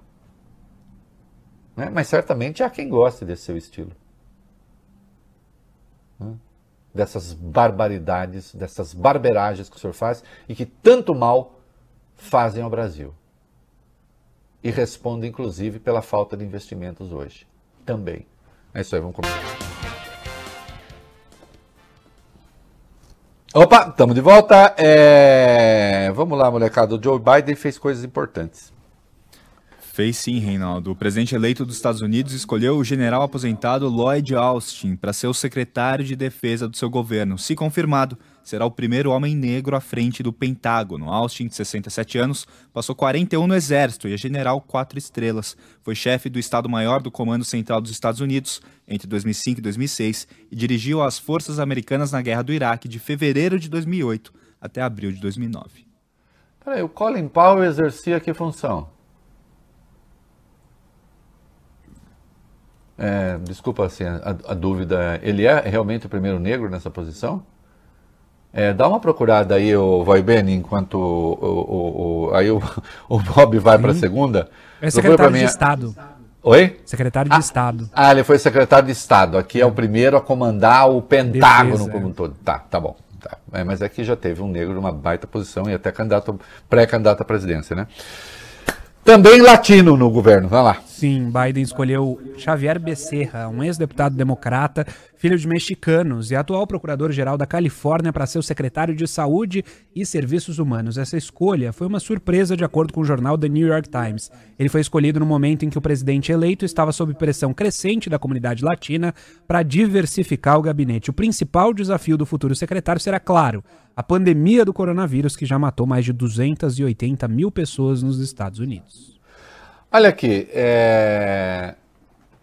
Né? Mas certamente há quem goste desse seu estilo. Né? Dessas barbaridades, dessas barberagens que o senhor faz e que tanto mal fazem ao Brasil. E responde, inclusive, pela falta de investimentos hoje. Também. É isso aí, vamos começar. Opa, estamos de volta. É, Vamos lá, molecada. O Joe Biden fez coisas importantes. Fez sim, Reinaldo. O presidente eleito dos Estados Unidos escolheu o general aposentado Lloyd Austin para ser o secretário de defesa do seu governo. Se confirmado, será o primeiro homem negro à frente do Pentágono. Austin, de 67 anos, passou 41 no Exército e é general quatro estrelas. Foi chefe do Estado-Maior do Comando Central dos Estados Unidos entre 2005 e 2006 e dirigiu as forças americanas na Guerra do Iraque de fevereiro de 2008 até abril de 2009. Peraí, o Colin Powell exercia que função? É, desculpa assim, a, a dúvida. Ele é realmente o primeiro negro nessa posição? É, dá uma procurada aí, o Vai Bene, enquanto o, o, o- aí o, o Bob vai para a segunda. É secretário mim de Estado. Oi? Secretário de Estado. Ah, ele foi secretário de Estado. Aqui é o primeiro a comandar o Pentágono Defesa, como um todo. Tá, tá bom. Tá. É, mas aqui já teve um negro numa baita posição e até candidato, pré-candidato à presidência, né? Também latino no governo. Vai lá. Sim, Biden escolheu Xavier Becerra, um ex-deputado democrata, filho de mexicanos e atual procurador-geral da Califórnia para ser o secretário de Saúde e Serviços Humanos. Essa escolha foi uma surpresa, de acordo com o jornal The New York Times. Ele foi escolhido no momento em que o presidente eleito estava sob pressão crescente da comunidade latina para diversificar o gabinete. O principal desafio do futuro secretário será, claro, a pandemia do coronavírus, que já matou mais de 280 mil pessoas nos Estados Unidos. Olha aqui, é,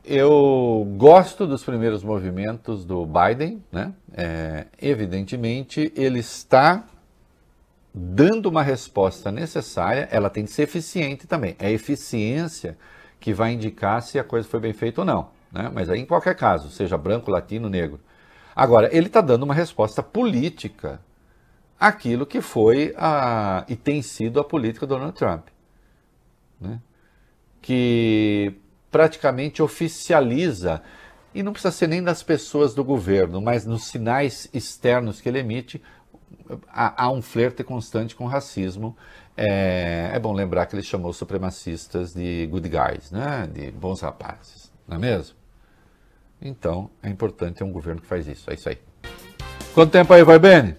eu gosto dos primeiros movimentos do Biden, né? É, evidentemente, ele está dando uma resposta necessária, ela tem que ser eficiente também. É a eficiência que vai indicar se a coisa foi bem feita ou não. Né? Mas aí, em qualquer caso, seja branco, latino, negro. Agora, ele está dando uma resposta política àquilo que foi a, e tem sido a política do Donald Trump. Né? Que praticamente oficializa, e não precisa ser nem das pessoas do governo, mas nos sinais externos que ele emite, há, há um flerte constante com o racismo. É, é bom lembrar que ele chamou os supremacistas de good guys, né? de bons rapazes, não é mesmo? Então, é importante ter um governo que faz isso, é isso aí. Quanto tempo aí vai, Beni?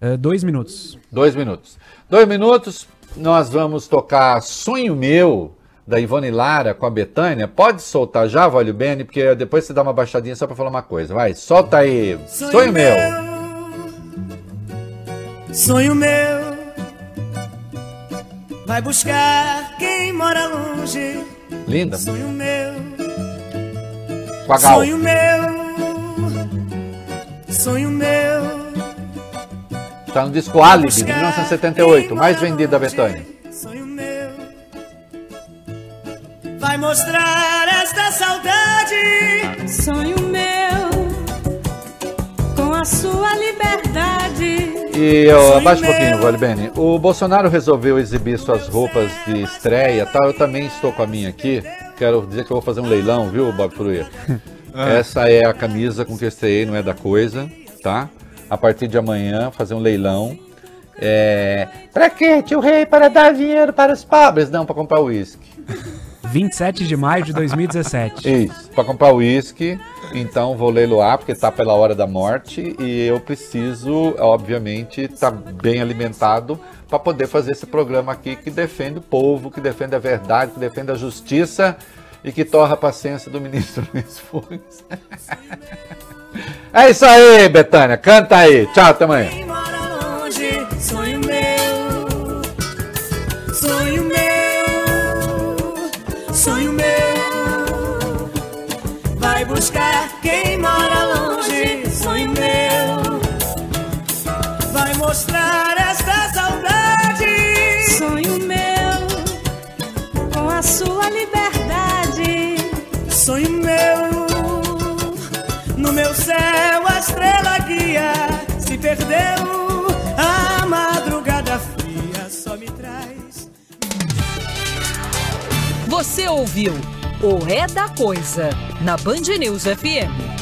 É, dois minutos. Dois minutos. Dois minutos, nós vamos tocar Sonho Meu, da Ivone Lara com a Betânia. Pode soltar já, Vale Bene, porque depois você dá uma baixadinha só pra falar uma coisa. Vai, solta aí. Sonho, Meu. Sonho meu vai buscar quem mora longe. Linda. Sonho meu, Com a Gal. sonho meu, sonho meu. Tá no disco Alibi, de 1978, mais vendido da Betânia. Vai mostrar esta saudade. Sonho meu, com a sua liberdade. E ó, abaixa um pouquinho, Vale Bene. O Bolsonaro resolveu exibir suas roupas de estreia tal. Eu também estou com a minha aqui. Quero dizer que eu vou fazer um leilão, viu, Bob Fruia? Essa é a camisa com que eu estreiei, não é da coisa, tá? A partir de amanhã, fazer um leilão. É... Pra quê, tio Rei? Para dar dinheiro para os pobres? Não, para comprar uísque. 27 de maio de 2017. Isso, para comprar uísque. Então vou leiloar, porque tá pela hora da morte. E eu preciso, obviamente, estar bem alimentado para poder fazer esse programa aqui que defende o povo, que defende a verdade, que defende a justiça e que torra a paciência do ministro Luiz Fux. É isso aí, Betânia. Canta aí. Tchau, até amanhã. Sonho meu, no meu céu a estrela guia se perdeu. A madrugada fria só me traz. Você ouviu o É da Coisa na Band News FM.